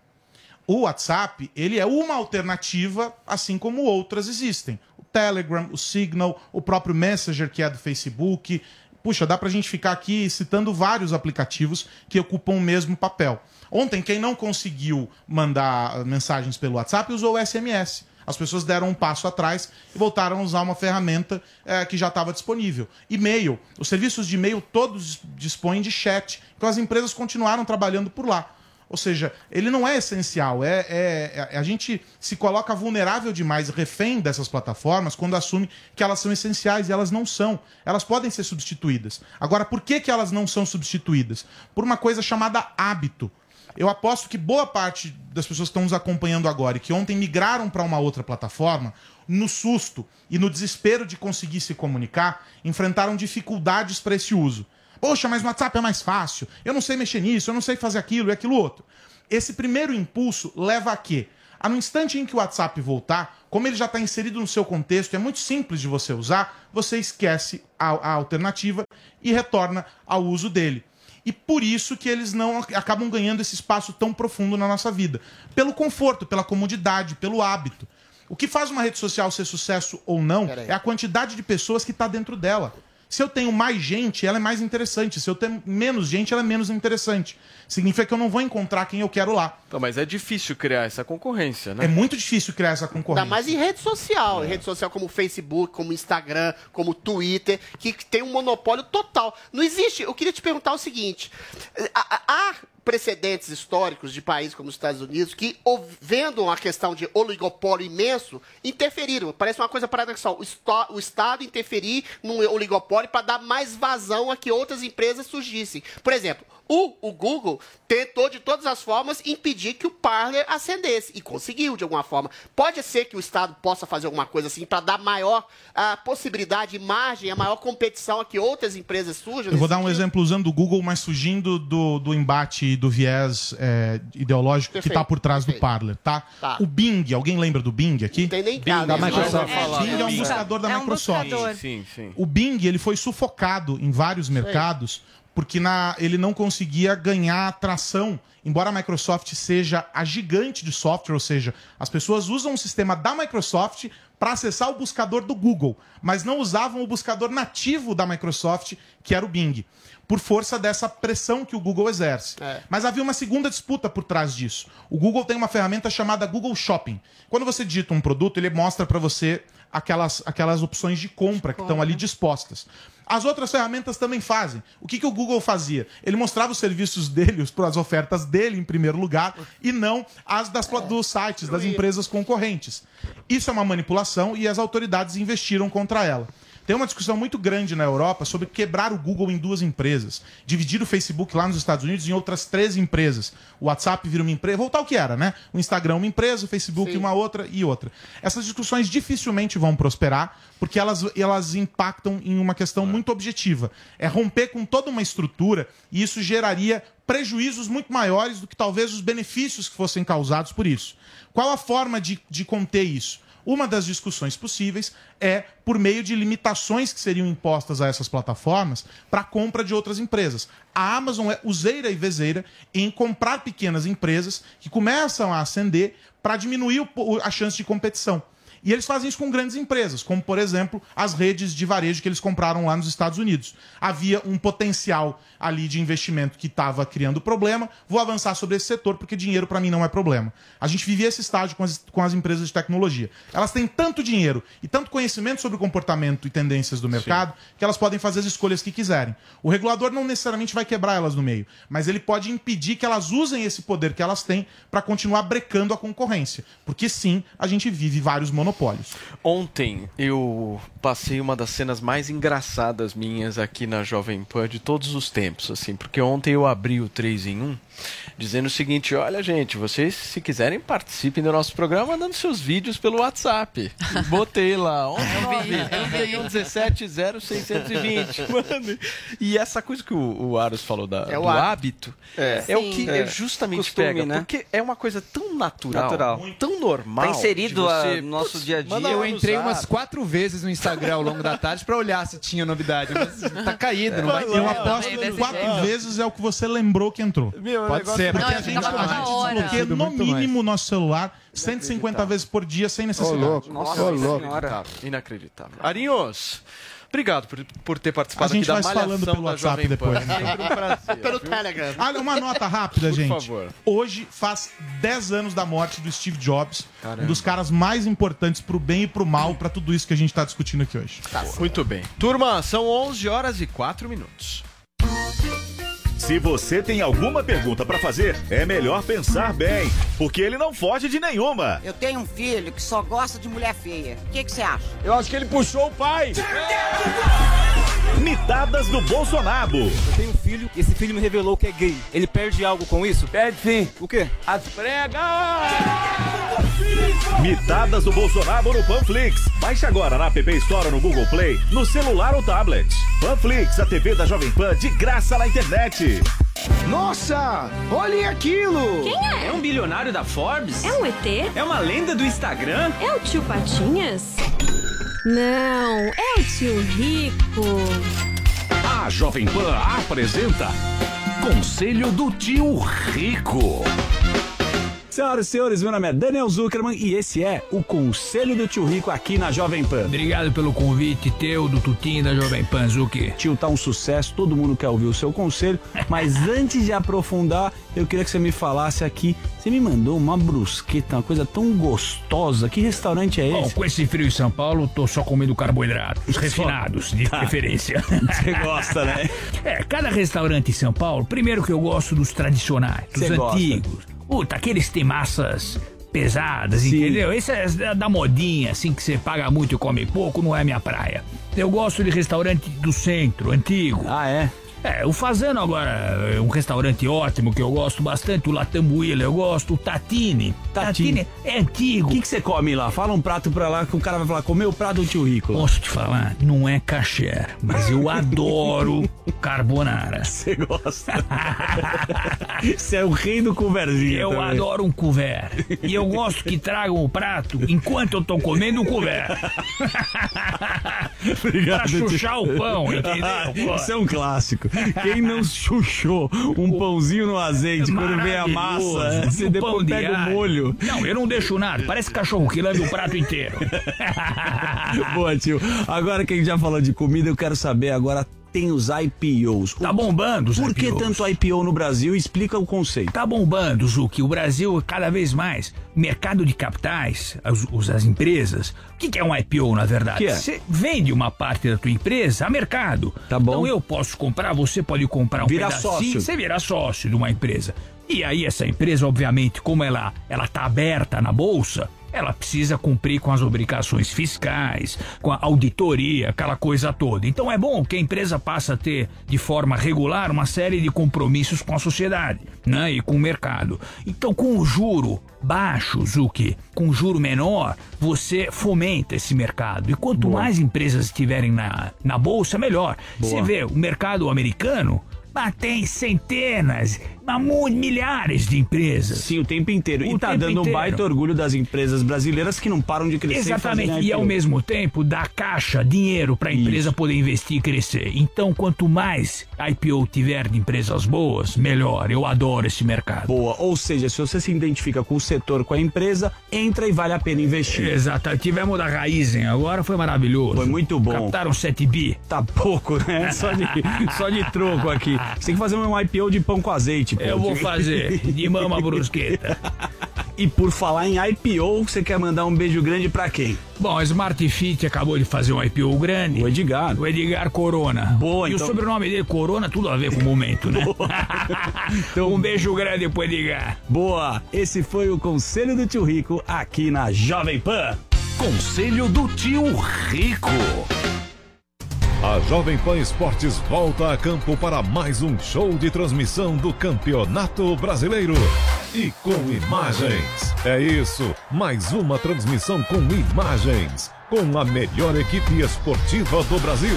O WhatsApp, ele é uma alternativa, assim como outras existem. O Telegram, o Signal, o próprio Messenger, que é do Facebook. Puxa, dá pra gente ficar aqui citando vários aplicativos que ocupam o mesmo papel. Ontem, quem não conseguiu mandar mensagens pelo WhatsApp usou o SMS. As pessoas deram um passo atrás e voltaram a usar uma ferramenta eh, que já estava disponível. E-mail. Os serviços de e-mail todos dispõem de chat. Então as empresas continuaram trabalhando por lá. Ou seja, ele não é essencial. É, é- é- a gente se coloca vulnerável demais, refém dessas plataformas, quando assume que elas são essenciais e elas não são. Elas podem ser substituídas. Agora, por que, que elas não são substituídas? Por uma coisa chamada hábito. Eu aposto que boa parte das pessoas que estão nos acompanhando agora e que ontem migraram para uma outra plataforma, no susto e no desespero de conseguir se comunicar, enfrentaram dificuldades para esse uso. Poxa, mas no WhatsApp é mais fácil. Eu não sei mexer nisso, eu não sei fazer aquilo e aquilo outro. Esse primeiro impulso leva a quê? A no instante em que o WhatsApp voltar, como ele já está inserido no seu contexto, é muito simples de você usar, você esquece a, a alternativa e retorna ao uso dele. E por isso que eles não acabam ganhando esse espaço tão profundo na nossa vida. Pelo conforto, pela comodidade, pelo hábito. O que faz uma rede social ser sucesso ou não é a quantidade de pessoas que está dentro dela. Se eu tenho mais gente, ela é mais interessante. Se eu tenho menos gente, ela é menos interessante. Significa que eu não vou encontrar quem eu quero lá. Então, mas é difícil criar essa concorrência, né? É muito difícil criar essa concorrência. Ainda mais em rede social. Em rede social como Facebook, como Instagram, como Twitter, que tem um monopólio total. Não existe. Eu queria te perguntar o seguinte: há, precedentes históricos de países como os Estados Unidos que, vendo uma questão de oligopólio imenso, interferiram. Parece uma coisa paradoxal. O, esto- o Estado interferir num oligopólio para dar mais vazão a que outras empresas surgissem. Por exemplo, o, o Google tentou de todas as formas impedir que o Parler ascendesse e conseguiu de alguma forma. Pode ser que o Estado possa fazer alguma coisa assim para dar maior ah, possibilidade, margem, a maior competição a que outras empresas surjam. Eu vou dar um sentido? exemplo usando o Google, mas fugindo do, do embate do viés é, ideológico que Perfeito, está por trás do perfeito. Parler, tá? Tá. O Bing, alguém lembra do Bing aqui? Tem nem Bing, cara, da né? Microsoft. É, Bing é um Bing. buscador da É um Microsoft. buscador. Sim, sim. O Bing ele foi sufocado em vários mercados porque na, ele não conseguia ganhar tração. Embora a Microsoft seja a gigante de software, ou seja, as pessoas usam o sistema da Microsoft para acessar o buscador do Google, mas não usavam o buscador nativo da Microsoft, que era o Bing, por força dessa pressão que o Google exerce. Mas havia uma segunda disputa por trás disso. O Google tem uma ferramenta chamada Google Shopping. Quando você digita um produto, ele mostra para você aquelas, aquelas opções de compra que estão ali dispostas. As outras ferramentas também fazem. O que, que o Google fazia? Ele mostrava os serviços dele, as ofertas dele em primeiro lugar, e não as das, dos sites, das empresas concorrentes. Isso é uma manipulação e as autoridades investiram contra ela. Tem uma discussão muito grande na Europa sobre quebrar o Google em duas empresas. Dividir o Facebook lá nos Estados Unidos em outras três empresas. O WhatsApp vira uma empresa. Voltar ao que era, né? O Instagram uma empresa, o Facebook uma outra e outra. Essas discussões dificilmente vão prosperar porque elas, elas impactam em uma questão muito objetiva. É romper com toda uma estrutura e isso geraria prejuízos muito maiores do que talvez os benefícios que fossem causados por isso. Qual a forma de, de conter isso? Uma das discussões possíveis é por meio de limitações que seriam impostas a essas plataformas para a compra de outras empresas. A Amazon é useira e vezeira em comprar pequenas empresas que começam a ascender para diminuir a chance de competição. E eles fazem isso com grandes empresas, como, por exemplo, as redes de varejo que eles compraram lá nos Estados Unidos. Havia um potencial ali de investimento que estava criando problema. Vou avançar sobre esse setor, porque dinheiro para mim não é problema. A gente vive esse estágio com as, com as empresas de tecnologia. Elas têm tanto dinheiro e tanto conhecimento sobre o comportamento e tendências do mercado que elas podem fazer as escolhas que quiserem. O regulador não necessariamente vai quebrar elas no meio, mas ele pode impedir que elas usem esse poder que elas têm para continuar brecando a concorrência. Porque sim, a gente vive vários monopólios. Ontem eu passei uma das cenas mais engraçadas minhas aqui na Jovem Pan de todos os tempos, assim, porque ontem eu abri o 3 em 1 dizendo o seguinte: olha, gente, vocês, se quiserem, participem do nosso programa mandando seus vídeos pelo WhatsApp. Botei lá, 11 17 0620. Mano, e essa coisa que o, o Aros falou da, É o do hábito. hábito é, É. o que é É. justamente Costume, pega, né? porque é uma coisa tão natural, Natural. tão normal. Tá inserido você, no nosso putz, dia a dia. Eu entrei zap. umas quatro vezes no Instagram ao longo da tarde pra olhar se tinha novidade. Mas tá caído, não vai ter. Eu aposto que quatro vezes é o que você lembrou que entrou. Meu, Pode ser. Porque Não, a gente, a gente hora. desbloqueia no mínimo o nosso celular 150 vezes por dia sem necessidade. Ô, louco. Nossa, inacreditável. Inacreditável. Arinhos, obrigado por, por ter A participado gente aqui vai da se falando Malhação pelo da WhatsApp depois. É sempre um prazer. Pelo viu? Telegram. Olha, uma nota rápida, Por gente. favor. Hoje faz 10 anos da morte do Steve Jobs, Caramba. um dos caras mais importantes pro bem e pro mal, pra tudo isso que a gente tá discutindo aqui hoje. Muito bem. Turma, são 11 horas e 4 minutos. Se você tem alguma pergunta pra fazer, é melhor pensar bem, porque ele não foge de nenhuma. Eu tenho um filho que só gosta de mulher feia. O que que você acha? Eu acho que ele puxou o pai. Mitadas do Bolsonaro. Eu tenho um filho e esse filho me revelou que é gay. Ele perde algo com isso? Perde sim. O quê? As pregas! Mitadas do Bolsonaro no Panflix. Baixe agora na App Store ou no Google Play, no celular ou tablet. Panflix, a TV da Jovem Pan de graça na internet. Nossa! Olhem aquilo! Quem é? É um bilionário da Forbes? É um ET? É uma lenda do Instagram? É o tio Patinhas? Não, é o tio Rico. A Jovem Pan apresenta Conselho do Tio Rico. Senhoras e senhores, meu nome é Daniel Zuckerman e esse é o Conselho do Tio Rico aqui na Jovem Pan. Obrigado pelo convite teu, do Tutinho da Jovem Pan, Zuki. Tio, tá um sucesso, todo mundo quer ouvir o seu conselho, mas antes de aprofundar, eu queria que você me falasse aqui. Você me mandou uma brusqueta, uma coisa tão gostosa. Que restaurante é Bom, esse? com esse frio em São Paulo, tô só comendo carboidratos refinados, de Tá. preferência. Você gosta, né? É, cada restaurante em São Paulo, primeiro que eu gosto dos tradicionais, dos Você gosta. Puta, aqueles que tem massas pesadas, Sim. entendeu? Esse é da modinha, assim, que você paga muito e come pouco, não é minha praia. Eu gosto de restaurante do centro, antigo. Ah, é? É, o Fazano agora é um restaurante ótimo que eu gosto bastante, o Latambuila eu gosto, o Tatini. Tatini. é antigo. O que, você come lá? Fala um prato pra lá que o cara vai falar, comeu o prato do tio Rico. Posso te falar, não é caché, mas eu adoro carbonara. Você gosta? Você é o rei do conversinha. Eu também. adoro um couvert. E eu gosto que tragam o prato enquanto eu tô comendo o couvert. Obrigado, pra tio. chuchar o pão, entendeu? Isso é um clássico. Quem não chuchou um pãozinho no azeite quando vem a massa, você o depois pega o alho. molho. Não, eu não deixo nada. Parece cachorro que lambe o prato inteiro. Boa, tio. Agora que a gente já falou de comida, eu quero saber agora tem os IPOs. Tá bombando os Por que IPOs. tanto IPO no Brasil? Explica o conceito. Tá bombando, Zuki. O Brasil, cada vez mais, mercado de capitais, as, as empresas. O que, que é um IPO, na verdade? Que é? Você vende uma parte da tua empresa a mercado. Tá bom. Então eu posso comprar, você pode comprar um Vira pedacinho. sócio. Você vira sócio de uma empresa. E aí essa empresa, obviamente, como ela ela tá aberta na bolsa, ela precisa cumprir com as obrigações fiscais, com a auditoria, aquela coisa toda. Então é bom que a empresa passe a ter de forma regular uma série de compromissos com a sociedade, né, e com o mercado. Então com o juro baixo, Zuki, com juro menor, você fomenta esse mercado. E quanto mais empresas estiverem na, na bolsa, melhor. Boa. Você vê, o mercado americano mas tem centenas, mas milhares de empresas. Sim, o tempo inteiro. e O tá tempo dando um inteiro. baita orgulho das empresas brasileiras que não param de crescer. Exatamente. fazendo E ao mesmo tempo dá caixa, dinheiro para a empresa poder investir e crescer. Então, quanto mais IPO tiver de empresas boas, melhor. Eu adoro esse mercado. Boa. Ou seja, se você se identifica com o setor, com a empresa, entra e vale a pena investir. Exato. Tivemos da Raizen, agora foi maravilhoso. Foi muito bom. Captaram 7 bi. Tá pouco, né? Só de, só de troco aqui. Você tem que fazer um IPO de pão com azeite. pô. Eu vou fazer. De mama brusqueta. E por falar em IPO, você quer mandar um beijo grande pra quem? Bom, a Smart Fit acabou de fazer um IPO grande. O Edgar. O Edgar Corona. Boa, E então- o sobrenome dele, Corona, tudo a ver com o momento, né? então, um beijo grande pro Edgar. Boa! Esse foi o Conselho do Tio Rico aqui na Jovem Pan. Conselho do Tio Rico. A Jovem Pan Esportes volta a campo para mais um show de transmissão do Campeonato Brasileiro. E com imagens. É isso, mais uma transmissão com imagens. Com a melhor equipe esportiva do Brasil.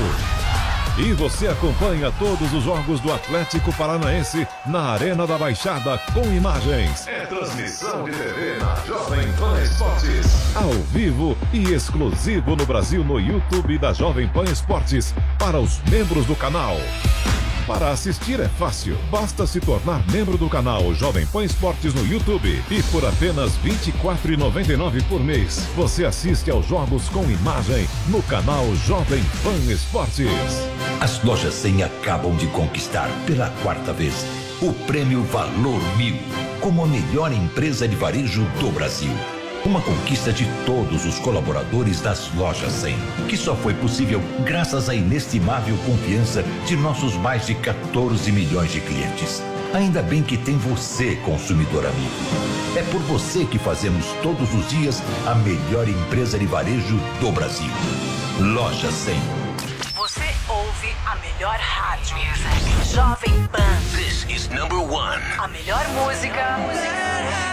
E você acompanha todos os jogos do Atlético Paranaense na Arena da Baixada com imagens. É transmissão de TV na Jovem Pan Esportes. Ao vivo e exclusivo no Brasil no YouTube da Jovem Pan Esportes para os membros do canal. Para assistir é fácil, basta se tornar membro do canal Jovem Pan Esportes no YouTube e por apenas R$ 24,99 por mês você assiste aos jogos com imagem no canal Jovem Pan Esportes. As lojas 100 acabam de conquistar pela quarta vez o prêmio Valor Mil como a melhor empresa de varejo do Brasil. Uma conquista de todos os colaboradores das lojas 100, que só foi possível graças à inestimável confiança de nossos mais de 14 milhões de clientes. Ainda bem que tem você, consumidor amigo. É por você que fazemos todos os dias a melhor empresa de varejo do Brasil. Loja 100. Você ouve a melhor rádio. Jovem Pan. This is number one. A melhor música. Conversations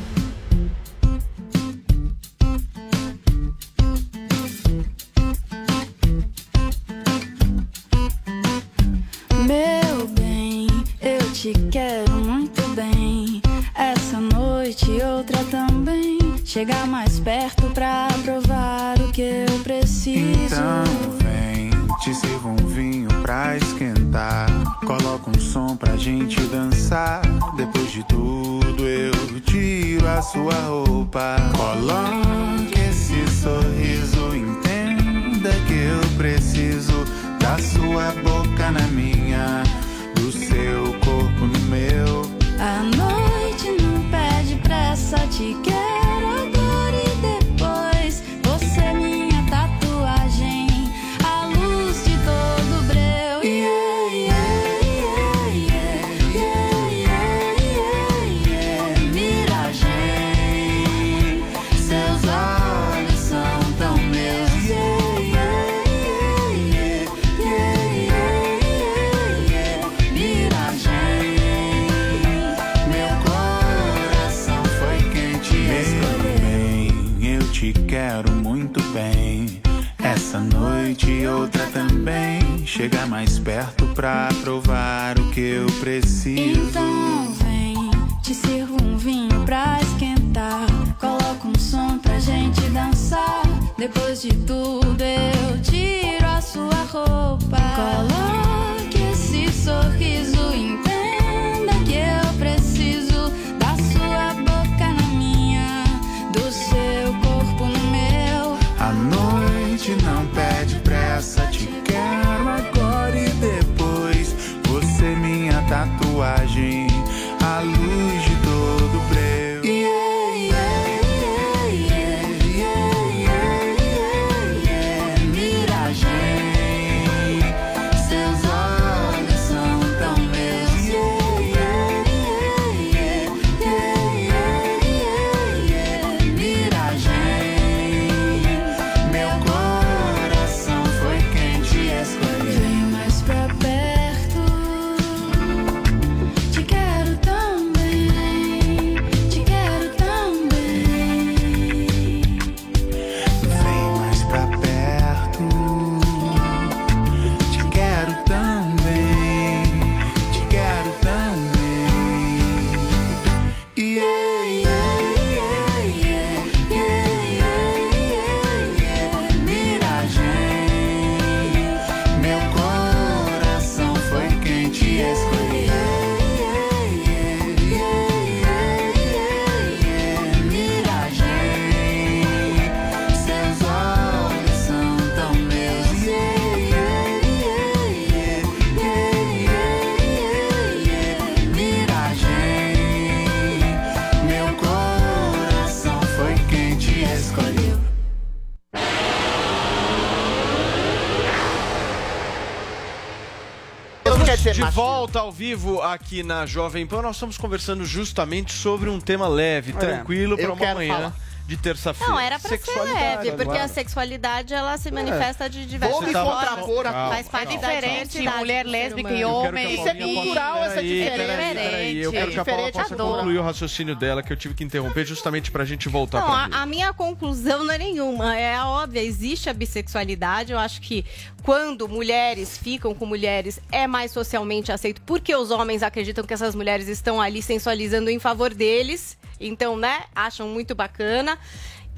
também. Chegar mais perto pra provar o que eu preciso. Então vem, te sirvo um vinho pra esquentar. Coloca um som pra gente dançar. Depois de tudo eu tiro a sua roupa. Coloque esse sorriso, entenda que eu preciso da sua boca na minha, pressa, te noite outra também. Chega mais perto pra provar o que eu preciso. Então vem, te sirvo um vinho pra esquentar. Coloca um som pra gente dançar. Depois de tudo eu tiro a sua roupa. Coloque esse sorriso, entenda volta ao vivo aqui na Jovem Pan, nós estamos conversando justamente sobre um tema leve, tranquilo, para uma manhã falar. De terça-feira. Não, era pra ser Sexualidade, leve, porque agora. a sexualidade ela se manifesta de diversas Vou me formas. contrapor a- Faz parte calma. diversidade mulher lésbica e homem. Isso é cultural, essa diferença. peraí, peraí, Eu É quero que a Paula diferente, possa concluir o raciocínio dela, que eu tive que interromper justamente pra gente voltar Não, pra a, a minha conclusão não é nenhuma. É óbvia, existe a bissexualidade. Eu acho que quando mulheres ficam com mulheres é mais socialmente aceito, porque os homens acreditam que essas mulheres estão ali sensualizando em favor deles. Então, né, acham muito bacana.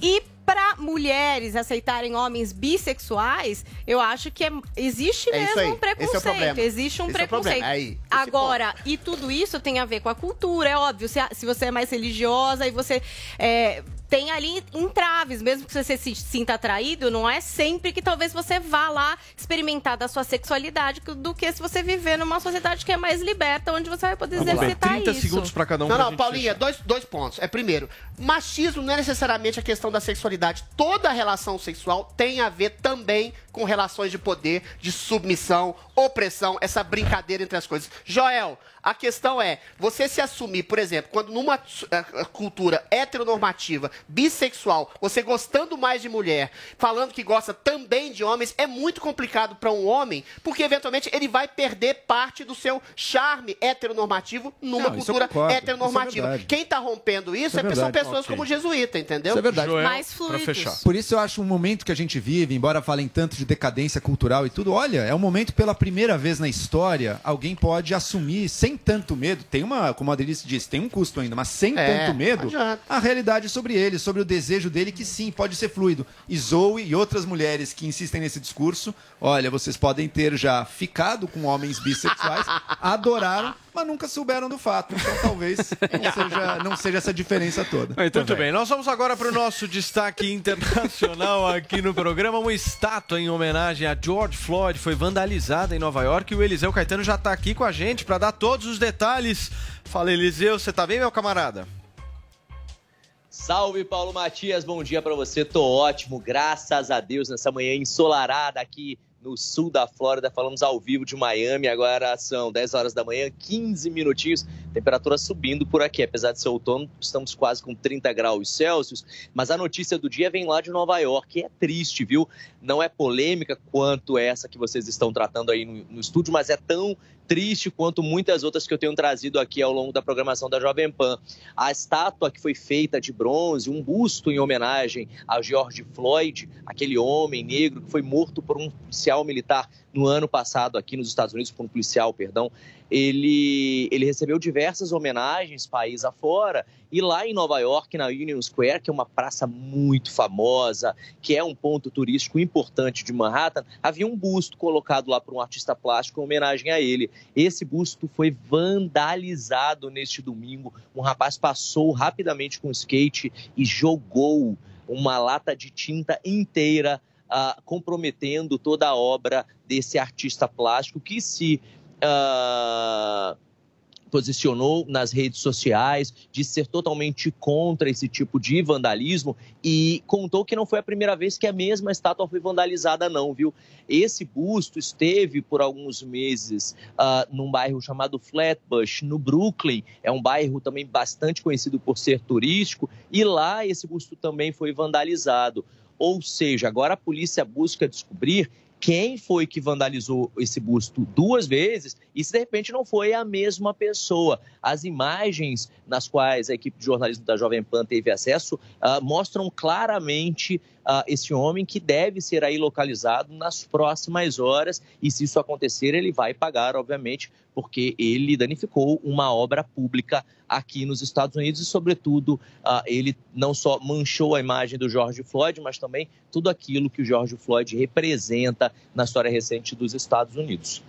E para mulheres aceitarem homens bissexuais, eu acho que é- existe É mesmo um é preconceito. problema. existe um Esse é preconceito. problema. Aí, Agora, e tudo isso tem a ver com a cultura, é óbvio. Se, se você é mais religiosa e você é, tem ali entraves, mesmo que você se sinta atraído, não é sempre que talvez você vá lá experimentar da sua sexualidade do que se você viver numa sociedade que é mais liberta, onde você vai poder Vamos lá, exercitar 30 isso. segundos pra cada um Não, não, Paulinha, dois, dois pontos. É primeiro, machismo não é necessariamente a questão da sexualidade. Toda relação sexual tem a ver também com relações de poder, de submissão, opressão, essa brincadeira entre as coisas. Joel, a questão é, você se assumir, por exemplo, quando numa eh, cultura heteronormativa, bissexual, você gostando mais de mulher, falando que gosta também de homens, é muito complicado para um homem, porque eventualmente ele vai perder parte do seu charme heteronormativo numa Não, cultura concordo. É heteronormativa. verdade. Quem tá rompendo isso, Isso é é, são pessoas Ok. como jesuíta, entendeu? Isso é verdade. Por Por isso eu acho um momento que a gente vive, embora falem tanto de decadência cultural e tudo, olha, é um momento pela primeira vez na história, alguém pode assumir sem tanto medo, tem uma, como a Adelice disse, tem um custo ainda, mas sem É, tanto medo, a realidade sobre ele, sobre o desejo dele que sim, pode ser fluido. E Zoe e outras mulheres que insistem nesse discurso, olha, vocês podem ter já ficado com homens bissexuais, adoraram, mas nunca souberam do fato. Então talvez não seja, não seja essa diferença toda. Muito bem, nós vamos agora para o nosso destaque internacional aqui no programa. Uma estátua em homenagem a George Floyd foi vandalizada em Nova York e o Eliseu Caetano já está aqui com a gente para dar todos os detalhes. Fala, Eliseu, você tá bem, meu camarada? Salve Paulo Matias, bom dia pra você. Tô ótimo, graças a Deus, nessa manhã ensolarada aqui no sul da Flórida. Falamos ao vivo de Miami, agora são 10 horas da manhã, 15 minutinhos. Temperatura subindo por aqui, apesar de ser outono, estamos quase com 30 graus Celsius. Mas a notícia do dia vem lá de Nova York, e é triste, viu? Não é polêmica quanto essa que vocês estão tratando aí no, no estúdio, mas é tão triste quanto muitas outras que eu tenho trazido aqui ao longo da programação da Jovem Pan. A estátua que foi feita de bronze, um busto em homenagem a George Floyd, aquele homem negro que foi morto por um policial militar no ano passado aqui nos Estados Unidos, por um policial, perdão, ele, ele recebeu diversas homenagens país afora e lá em Nova York, na Union Square, que é uma praça muito famosa, que é um ponto turístico importante de Manhattan, havia um busto colocado lá por um artista plástico em homenagem a ele. Esse busto foi vandalizado neste domingo. Um rapaz passou rapidamente com o skate e jogou uma lata de tinta inteira comprometendo toda a obra desse artista plástico que se ah, posicionou nas redes sociais, disse ser totalmente contra esse tipo de vandalismo e contou que não foi a primeira vez que a mesma estátua foi vandalizada, não, viu? Esse busto esteve por alguns meses ah, num bairro chamado Flatbush, no Brooklyn. É um bairro também bastante conhecido por ser turístico e lá esse busto também foi vandalizado. Ou seja, agora a polícia busca descobrir quem foi que vandalizou esse busto duas vezes e se de repente não foi a mesma pessoa. As imagens nas quais a equipe de jornalismo da Jovem Pan teve acesso ah, mostram claramente ah, esse homem que deve ser aí localizado nas próximas horas e se isso acontecer ele vai pagar, obviamente, porque ele danificou uma obra pública aqui nos Estados Unidos e, sobretudo, ele não só manchou a imagem do George Floyd, mas também tudo aquilo que o George Floyd representa na história recente dos Estados Unidos.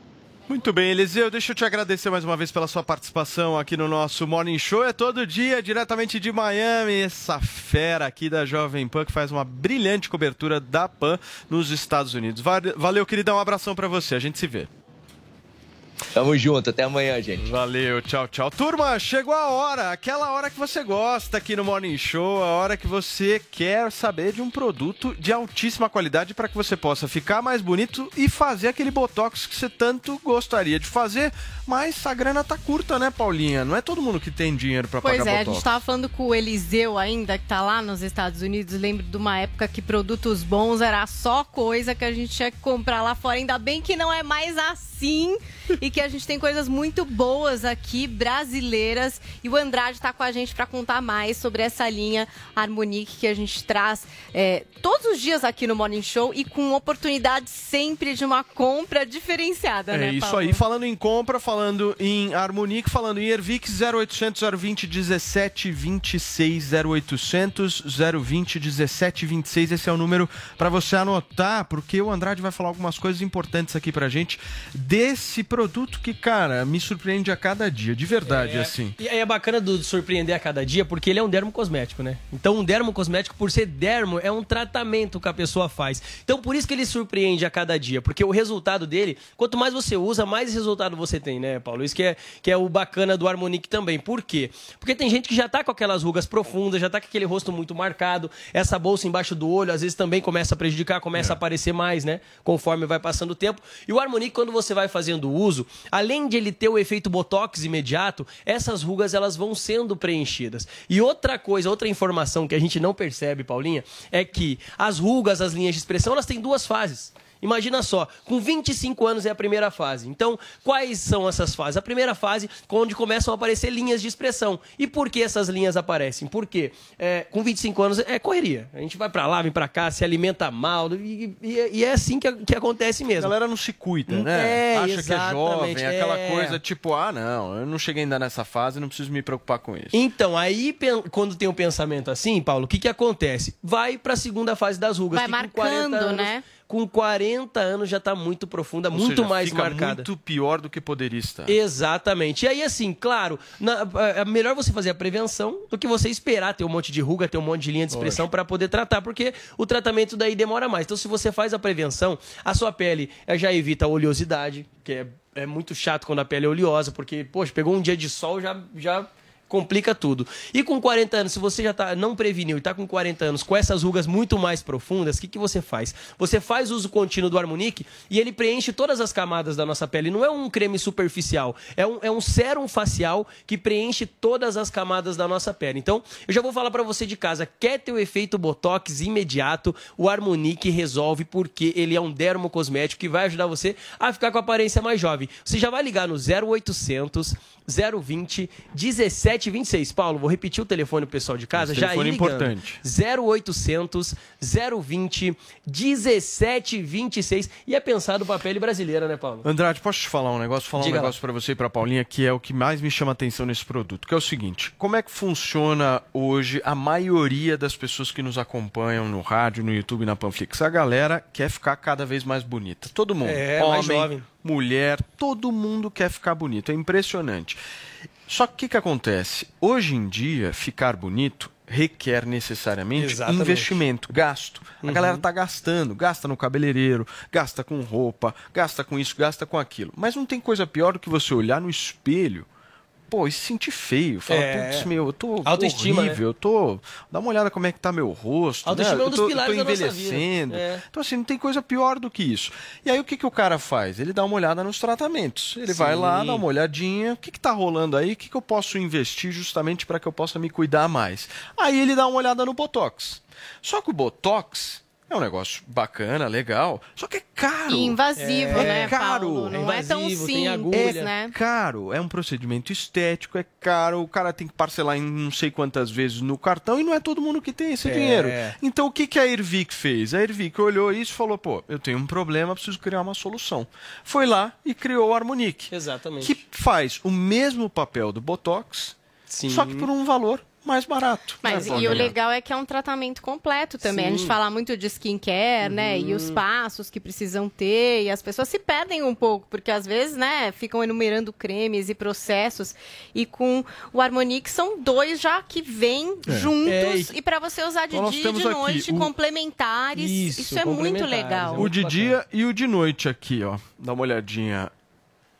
Muito bem, Eliseu, deixa eu te agradecer mais uma vez pela sua participação aqui no nosso Morning Show. É todo dia, diretamente de Miami, essa fera aqui da Jovem Pan que faz uma brilhante cobertura da Pan nos Estados Unidos. Va- Valeu, queridão, um abração pra você, a gente se vê. Tamo junto, até amanhã, gente. Valeu, tchau, tchau. Turma, chegou a hora, aquela hora que você gosta aqui no Morning Show, a hora que você quer saber de um produto de altíssima qualidade para que você possa ficar mais bonito e fazer aquele botox que você tanto gostaria de fazer, mas a grana tá curta, né, Paulinha? Não é todo mundo que tem dinheiro para Pois pagar é, a botox. gente tava falando com o Eliseu ainda, que tá lá nos Estados Unidos. Lembro de uma época que produtos bons era só coisa que a gente tinha que comprar lá fora. Ainda bem que não é mais assim e que a gente tem coisas muito boas aqui, brasileiras. E o Andrade tá com a gente para contar mais sobre essa linha Harmonique que a gente traz é, todos os dias aqui no Morning Show e com oportunidade sempre de uma compra diferenciada, É né, isso Paulo? aí, falando em compra, falando em Harmonique, falando em Ervic 0800 020 17 26 0800 020 17 26, esse é o número para você anotar, porque o Andrade vai falar algumas coisas importantes aqui pra gente desse produto que, cara, me surpreende a cada dia, de verdade, É, assim. E aí é bacana do surpreender a cada dia, porque ele é um dermocosmético, né? Então, um dermocosmético, por ser dermo, é um tratamento que a pessoa faz. Então, por isso que ele surpreende a cada dia, porque o resultado dele, quanto mais você usa, mais resultado você tem, né, Paulo? Isso que é, que é o bacana do Harmonique também. Por quê? Porque tem gente que já tá com aquelas rugas profundas, já tá com aquele rosto muito marcado, essa bolsa embaixo do olho, às vezes também começa a prejudicar, começa a aparecer mais, né? Conforme vai passando o tempo. E o Harmonique, quando você vai fazendo uso, além de ele ter o efeito botox imediato, essas rugas elas vão sendo preenchidas. E outra coisa, outra informação que a gente não percebe, Paulinha, é que as rugas, as linhas de expressão, elas têm duas fases. Imagina só, com 25 anos é a primeira fase. Então, quais são essas fases? A primeira fase, onde começam a aparecer linhas de expressão. E por que essas linhas aparecem? Porque é, com 25 anos é correria. A gente vai pra lá, vem pra cá, se alimenta mal. E, e- e é assim que, que acontece mesmo. A galera não se cuida, né? É, Acha que é jovem, exatamente, aquela é. coisa tipo, ah, não, eu não cheguei ainda nessa fase, não preciso me preocupar com isso. Então, aí, quando tem um pensamento assim, Paulo, o que, que acontece? Vai pra segunda fase das rugas. Vai que com 40 marcando, anos, né? Com 40 anos já tá muito profunda, Ou muito seja, mais fica marcada. muito pior do que poderia estar. Exatamente. E aí, assim, claro, na- é melhor você fazer a prevenção do que você esperar ter um monte de ruga, ter um monte de linha de expressão para poder tratar, porque o tratamento daí demora mais. Então, se você faz a prevenção, a sua pele eh, já evita a oleosidade, que é, é muito chato quando a pele é oleosa, porque, poxa, pegou um dia de sol, já. já complica tudo. E com 40 anos, se você já tá, não preveniu e tá com 40 anos com essas rugas muito mais profundas, o que, que você faz? Você faz uso contínuo do Harmonique e ele preenche todas as camadas da nossa pele. Não é um creme superficial, é um, é um sérum facial que preenche todas as camadas da nossa pele. Então, eu já vou falar pra você de casa, quer ter o efeito Botox imediato, o Harmonique resolve porque ele é um dermocosmético que vai ajudar você a ficar com a aparência mais jovem. Você já vai ligar no 0800 020 1726. Paulo, vou repetir o telefone pro pessoal de casa. Esse já telefone é ligando. importante. 0800 020 1726. E é pensado pra pele brasileira, né, Paulo? Andrade, posso te falar um negócio? Falar Diga um negócio pra você e pra Paulinha que é o que mais me chama atenção nesse produto, que é o seguinte: como é que funciona hoje a maioria das pessoas que nos acompanham no rádio, no YouTube, na Panflix? A galera quer ficar cada vez mais bonita. Todo mundo. É, Homem, jovem. mulher, todo mundo quer ficar bonito. É impressionante. Só que o que, que acontece? Hoje em dia, ficar bonito requer necessariamente Exatamente. investimento, gasto. A Uhum. galera tá gastando, gasta no cabeleireiro, gasta com roupa, gasta com isso, gasta com aquilo. Mas não tem coisa pior do que você olhar no espelho, pô, e se sentir feio, falar, É. putz, meu, eu tô Autoestima, né? horrível, eu tô, dá uma olhada como é que tá meu rosto, Autoestima né? é um Eu dos tô, pilares eu tô da nossa envelhecendo. É. Então assim, não tem coisa pior do que isso. E aí o que que o cara faz? Ele dá uma olhada nos tratamentos. Ele vai Sim. lá, dá uma olhadinha, o que que tá rolando aí? O que que eu posso investir justamente para que eu possa me cuidar mais? Aí ele dá uma olhada no Botox. Só que o Botox é um negócio bacana, legal, só que é caro. E invasivo, é né, caro. Paulo? Não é tão invasivo, tem simples, É né? caro, é um procedimento estético, é caro, o cara tem que parcelar em não sei quantas vezes no cartão e não é todo mundo que tem esse É. dinheiro. Então o que, que a Ervic fez? A Ervic olhou isso e falou: pô, eu tenho um problema, preciso criar uma solução. Foi lá e criou o Harmonique, Exatamente. que faz o mesmo papel do Botox, Sim. só que por um valor mais barato. Mas né, e o Paulinha? legal é que é um tratamento completo também. A gente Sim. fala muito de skincare, né? E os passos que precisam ter. E as pessoas se perdem um pouco, porque às vezes, né, ficam enumerando cremes e processos. E com o Harmonique são dois já que vêm É. juntos. É, e para você usar de Então dia e de noite, o- complementares. Isso, Isso, é muito complementares, legal. é O de dia e o de noite aqui, ó. Dá uma olhadinha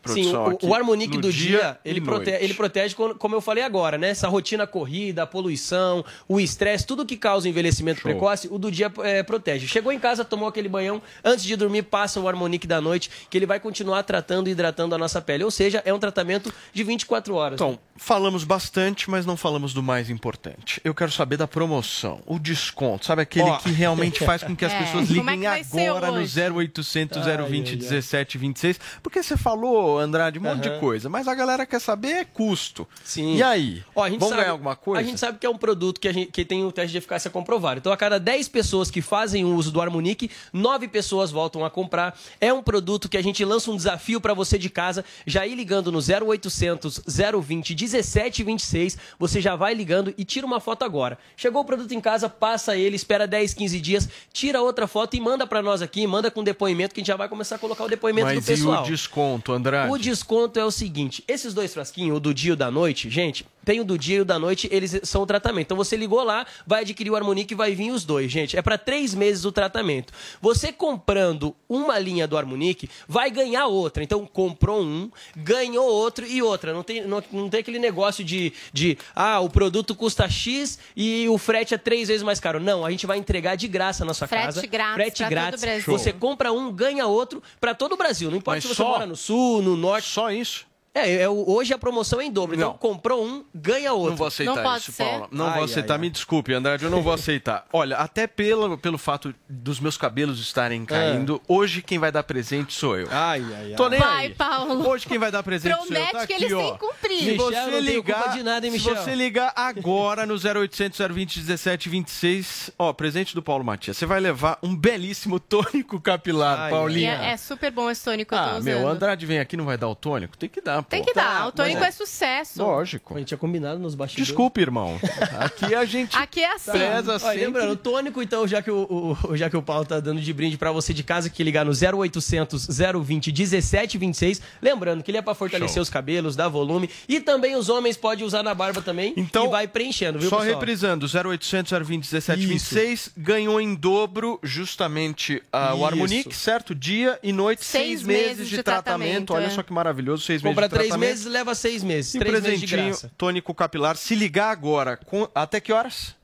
Sim, o, o Harmonic No do dia dia, ele, noite. prote- ele protege, como eu falei agora, né? Essa rotina corrida, a poluição, o estresse, tudo que causa envelhecimento Show. precoce, o do dia é, protege. Chegou em casa, tomou aquele banhão, antes de dormir, passa o Harmonic da noite, que ele vai continuar tratando e hidratando a nossa pele. Ou seja, é um tratamento de 24 horas. Então, falamos bastante, mas não falamos do mais importante. Eu quero saber da promoção, o desconto, sabe aquele Ó. que realmente faz com que as É, pessoas é liguem que ser agora no hoje? 0800 Ai, 020 ai, ai. 1726? Porque você falou, Andrade, um monte de Aham. coisa, mas a galera quer saber é custo. Sim. E aí? Ó, a gente Vamos sabe- ganhar alguma coisa? A gente sabe que é um produto que, gente, que tem o teste de eficácia comprovado. Então, a cada 10 pessoas que fazem o uso do Harmonic, 9 pessoas voltam a comprar. É um produto que a gente lança um desafio para você de casa, já ir ligando no 0800 020 1726. Você já vai ligando e tira uma foto agora. Chegou o produto em casa, passa ele, espera 10, 15 dias, tira outra foto e manda para nós aqui, manda com depoimento que a gente já vai começar a colocar o depoimento Mas do pessoal. e o desconto, Andrade? O desconto é o seguinte: esses dois frasquinhos, o do dia e o da noite, gente, tem o do dia e o da noite, eles são o tratamento. Então você ligou lá, vai adquirir o Harmonic e vai vir os dois, gente. É para três meses o tratamento. Você comprando uma linha do Harmonic, vai ganhar outra. Então comprou um, ganhou outro e outra. Não tem, não, não tem aquele negócio de, de, ah, o produto custa X e o frete é três vezes mais caro. Não, a gente vai entregar de graça na sua Frete casa. grátis frete pra todo grátis. o Brasil. Você compra um, ganha outro para todo o Brasil. Não importa Mas se você só? mora no sul, no norte. Só isso? É, é o- hoje a promoção é em dobro. Então, comprou um, ganha outro. Não vou aceitar isso, Paula. Não vou aceitar. Me desculpe, Andrade, eu não vou aceitar. Olha, até pelo, pelo fato dos meus cabelos estarem caindo, hoje quem vai dar presente sou eu. Ai, ai, ai. Tô nem Vai, aí. Paulo. Hoje quem vai dar presente sou eu. Promete Tá que aqui, eles ó. têm que cumprir. Se Michel, você não tenho ligar, de nada, hein, se Michel? você ligar agora no 0800 020 17 26, ó, presente do Paulo Matias. Você vai levar um belíssimo tônico capilar, Paulinha. é, é super bom esse tônico que eu tô Ah, meu, o Andrade vem aqui não vai dar o tônico? Tem que dar, pô. Tem que dar. O tônico mas é sucesso. Lógico. A gente tinha combinado nos bastidores. Desculpe, irmão. Aqui a gente Aqui é assim. preza Olha, lembrando, o tônico, então, já que o, o- já que o Paulo tá dando de brinde pra você de casa, que ligar no 0800 020 1726. Lembrando que ele é pra fortalecer Show. os cabelos, dar volume. E também os homens podem usar na barba também. Então, e vai preenchendo, viu, Só pessoal? reprisando, 0800 020 17 Isso. 26 ganhou em dobro justamente ah, o. Harmonic, certo? Dia e noite, seis, Seis meses, meses de, de tratamento. tratamento, Olha é. só que maravilhoso, seis Compra meses de três meses, leva seis meses. E três meses de graça. tônico capilar. Se ligar agora, com- até que horas?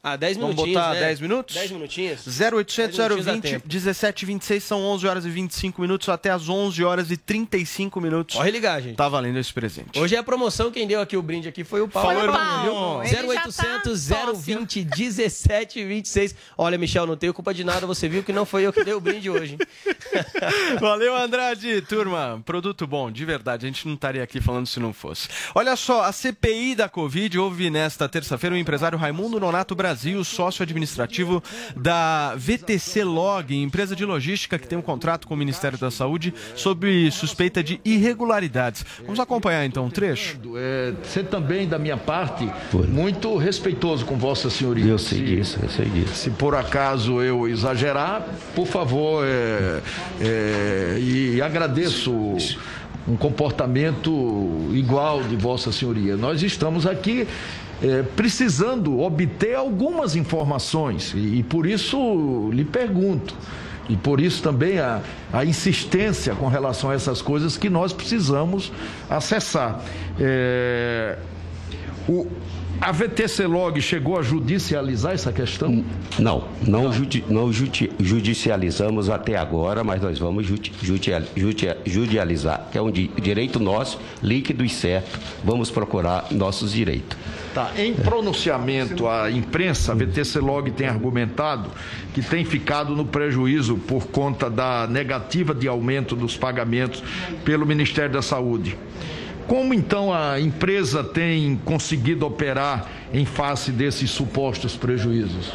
Ah, 10 Vamos minutinhos, botar né? 10 minutos? 10 minutinhos. 0800 Dez minutinhos dá 020 tempo. 17 26 são 11 horas e 25 minutos até as 11 horas e 35 minutos. Corre ligar, gente. Tá valendo esse presente. Hoje é a promoção, quem deu aqui o brinde aqui foi o Paulo. Falou, Paulo. Ele já tá 0800 sócio. 020 1726. Olha, Michel, não tenho culpa de nada, você viu que não foi eu que dei o brinde hoje. Valeu, Andrade. Turma, produto bom, de verdade. A gente não estaria aqui falando se não fosse. Olha só, a CPI da Covid houve nesta terça-feira o empresário Raimundo Nonato Brasil, sócio administrativo da VTC Log, empresa de logística que tem um contrato com o Ministério da Saúde sobre suspeita de irregularidades. Vamos acompanhar então um trecho? É, ser também, da minha parte, muito respeitoso com Vossa Senhoria. Eu sei disso, eu sei disso. Se por acaso eu exagerar, por favor, é, é, e agradeço um comportamento igual de Vossa Senhoria. Nós estamos aqui é, precisando obter algumas informações e, e por isso lhe pergunto. E por isso também a, a insistência com relação a essas coisas que nós precisamos acessar. É, o, a VTC Log chegou a judicializar essa questão? Não, não, judi- não judi- judicializamos até agora, mas nós vamos judi- judicializar, que é um di- direito nosso, líquido e certo. Vamos procurar nossos direitos. Tá. Em pronunciamento à imprensa, a VTC Log tem argumentado que tem ficado no prejuízo por conta da negativa de aumento dos pagamentos pelo Ministério da Saúde. Como então a empresa tem conseguido operar em face desses supostos prejuízos?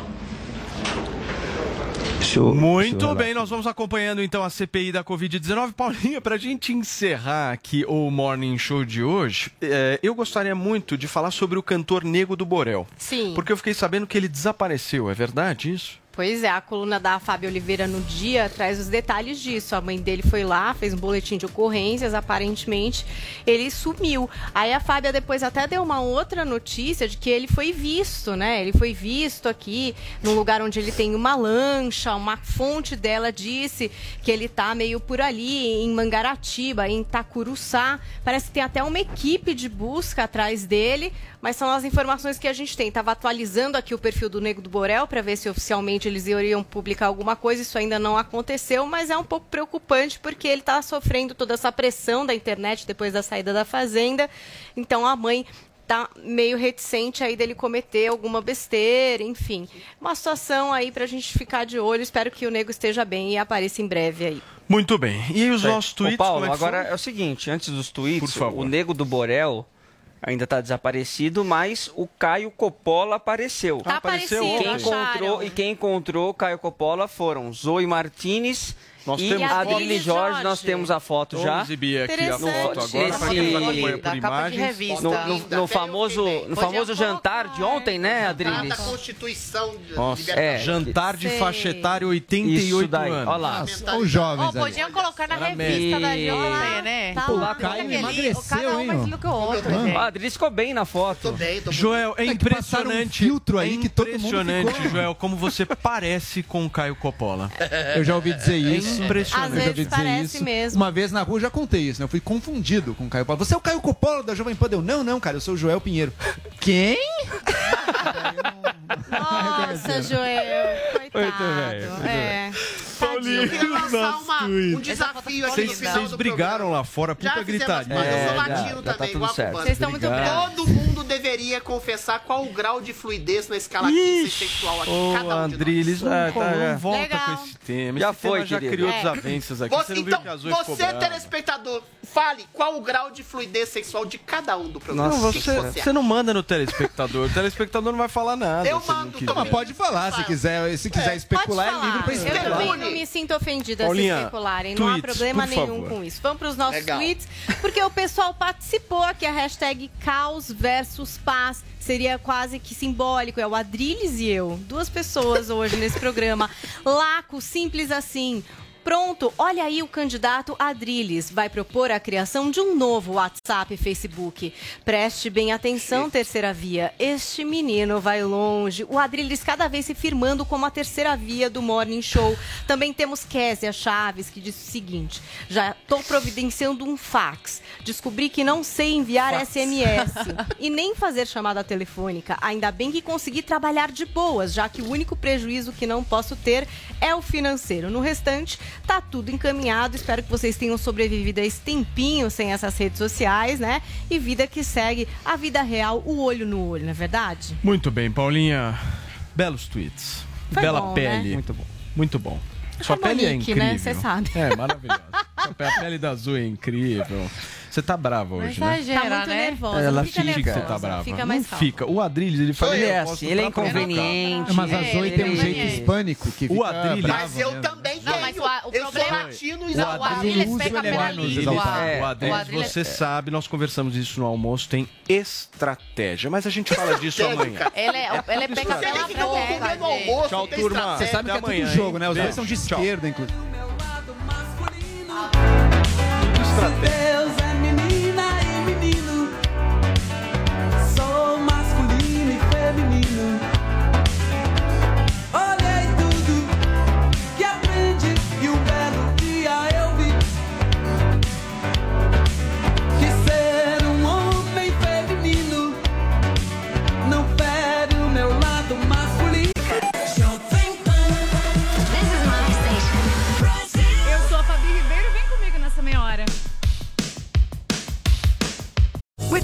Muito bem, nós vamos acompanhando então a CPI da Covid-19. Paulinha, para a gente encerrar aqui o Morning Show de hoje, é, eu gostaria muito de falar sobre o cantor Nego do Borel. Sim. Porque eu fiquei sabendo que ele desapareceu, é verdade isso? Pois é, a coluna da Fábio Oliveira no dia traz os detalhes disso. A mãe dele foi lá, fez um boletim de ocorrências, aparentemente ele sumiu. Aí a Fábia depois até deu uma outra notícia de que ele foi visto, né? Ele foi visto aqui num lugar onde ele tem uma lancha, uma fonte dela disse que ele tá meio por ali em Mangaratiba, em Itacuruçá. Parece que tem até uma equipe de busca atrás dele, mas são as informações que a gente tem. Tava atualizando aqui o perfil do Nego do Borel para ver se oficialmente eles iriam publicar alguma coisa. Isso ainda não aconteceu, mas é um pouco preocupante porque ele está sofrendo toda essa pressão da internet depois da saída da Fazenda. Então a mãe tá meio reticente aí dele cometer alguma besteira, enfim. Uma situação aí pra gente ficar de olho. Espero que o Nego esteja bem e apareça em breve aí. Muito bem. E os Tá. nossos tweets? Ô, Paulo, como é que agora foram? é o seguinte, antes dos tweets, Por favor. o Nego do Borel ainda está desaparecido, mas o Caio Coppola apareceu. Tá aparecido, quem encontrou E quem encontrou o Caio Coppola foram Zoe Martinez Nós e temos Adriles foto. Jorge. Nós temos a foto já. Vamos exibir aqui a foto agora, para quem nos acompanha por imagens. No, no- no famoso, no famoso jantar de ontem, né, Adriles? Da Constituição de Nossa, É. jantar de Sei. faixa etária 88 Isso daí, anos. ó lá. Os jovens ali. Podiam colocar na revista da. Jovem, né? Tá o Caio emagreceu, cada um hein? mais lindo que o outro, gente. O Adriles ficou bem na foto. Tô bem, tô Joel, é É um impressionante. filtro aí é que todo mundo impressionante, Joel, como você parece com o Caio Coppola. Eu já ouvi dizer isso. É impressionante. Às já vezes parece isso. mesmo. Uma vez na rua eu já contei isso, né? Eu fui confundido com o Caio Coppola. Você é o Caio Coppola da Jovem Pan? Eu, não, não, cara, eu sou o Joel Pinheiro. Quem? Nossa, Joel, coitado. velho. É. Eu queria lançar uma- um desafio aqui no Vocês, final vocês do brigaram lá fora, Já puta fizemos, gritaria. mas eu sou É, latino já- já tá também, tudo igual a certo. Vocês estão muito bravos. Todo mundo deveria confessar qual o grau de fluidez na escala química sexual aqui, Ô, cada um de nós. Andriles, ah, tá, Não não volta Legal. com esse tema. Já esse foi, tema já querido. Criou É. desavenças aqui. Você, Você não viu então, que você telespectador, fale qual o grau de fluidez sexual de cada um do programa. Não, O que você, que você não manda no telespectador. O telespectador não vai falar nada. Eu não mando. Mas pode falar, se quiser, se quiser especular, Pode é livre pra falar. Eu especular. também não me sinto ofendida Paulinha, se especularem. Não há tweets, problema nenhum favor. com isso. Vamos para os nossos Legal. tweets, porque o pessoal participou aqui, a hashtag caos versus paz. Seria quase que simbólico. É o Adriles e eu. Duas pessoas hoje nesse programa. Laco, simples assim. Pronto, olha aí o candidato Adriles. Vai propor a criação de um novo WhatsApp e Facebook. Preste bem atenção, terceira via. Este menino vai longe. O Adriles cada vez se firmando como a terceira via do Morning Show. Também temos Késia Chaves, que diz o seguinte: já estou providenciando um fax. Descobri que não sei enviar SMS e nem fazer chamada telefônica. Ainda bem que consegui trabalhar de boas, já que o único prejuízo que não posso ter é o financeiro. No restante, tá tudo encaminhado. Espero que vocês tenham sobrevivido a esse tempinho sem essas redes sociais, né? E vida que segue a vida real, o olho no olho, não é verdade? Muito bem, Paulinha. Belos tweets. Foi Bela bom, pele. né? Muito bom. Muito bom. Sua pele é Monique, incrível. né? Você sabe. É, maravilhosa. A pele da Azul é incrível. Você tá brava hoje, né? exagera, Tá muito né? nervosa. Ela não fica fica que você tá brava. Fica não mais calma. fica. O Adriles, ele fala... Ele "Eu é assim, ele é inconveniente. Mas a Zoe tem um ele- jeito ele- hispânico que O fica Adriles- brava Mas eu também Não, tenho. mas o, o eu problema... sou latino e Não, o. Adriles é pela língua. É, o O Adriles, Adriles- você sabe, nós conversamos isso no almoço, tem estratégia. Mas a gente fala disso amanhã. Ele é, é Você pela não boca, Tchau, turma. estratégia. Você sabe que é tudo jogo, né? Os dois são de esquerda, inclusive. Deus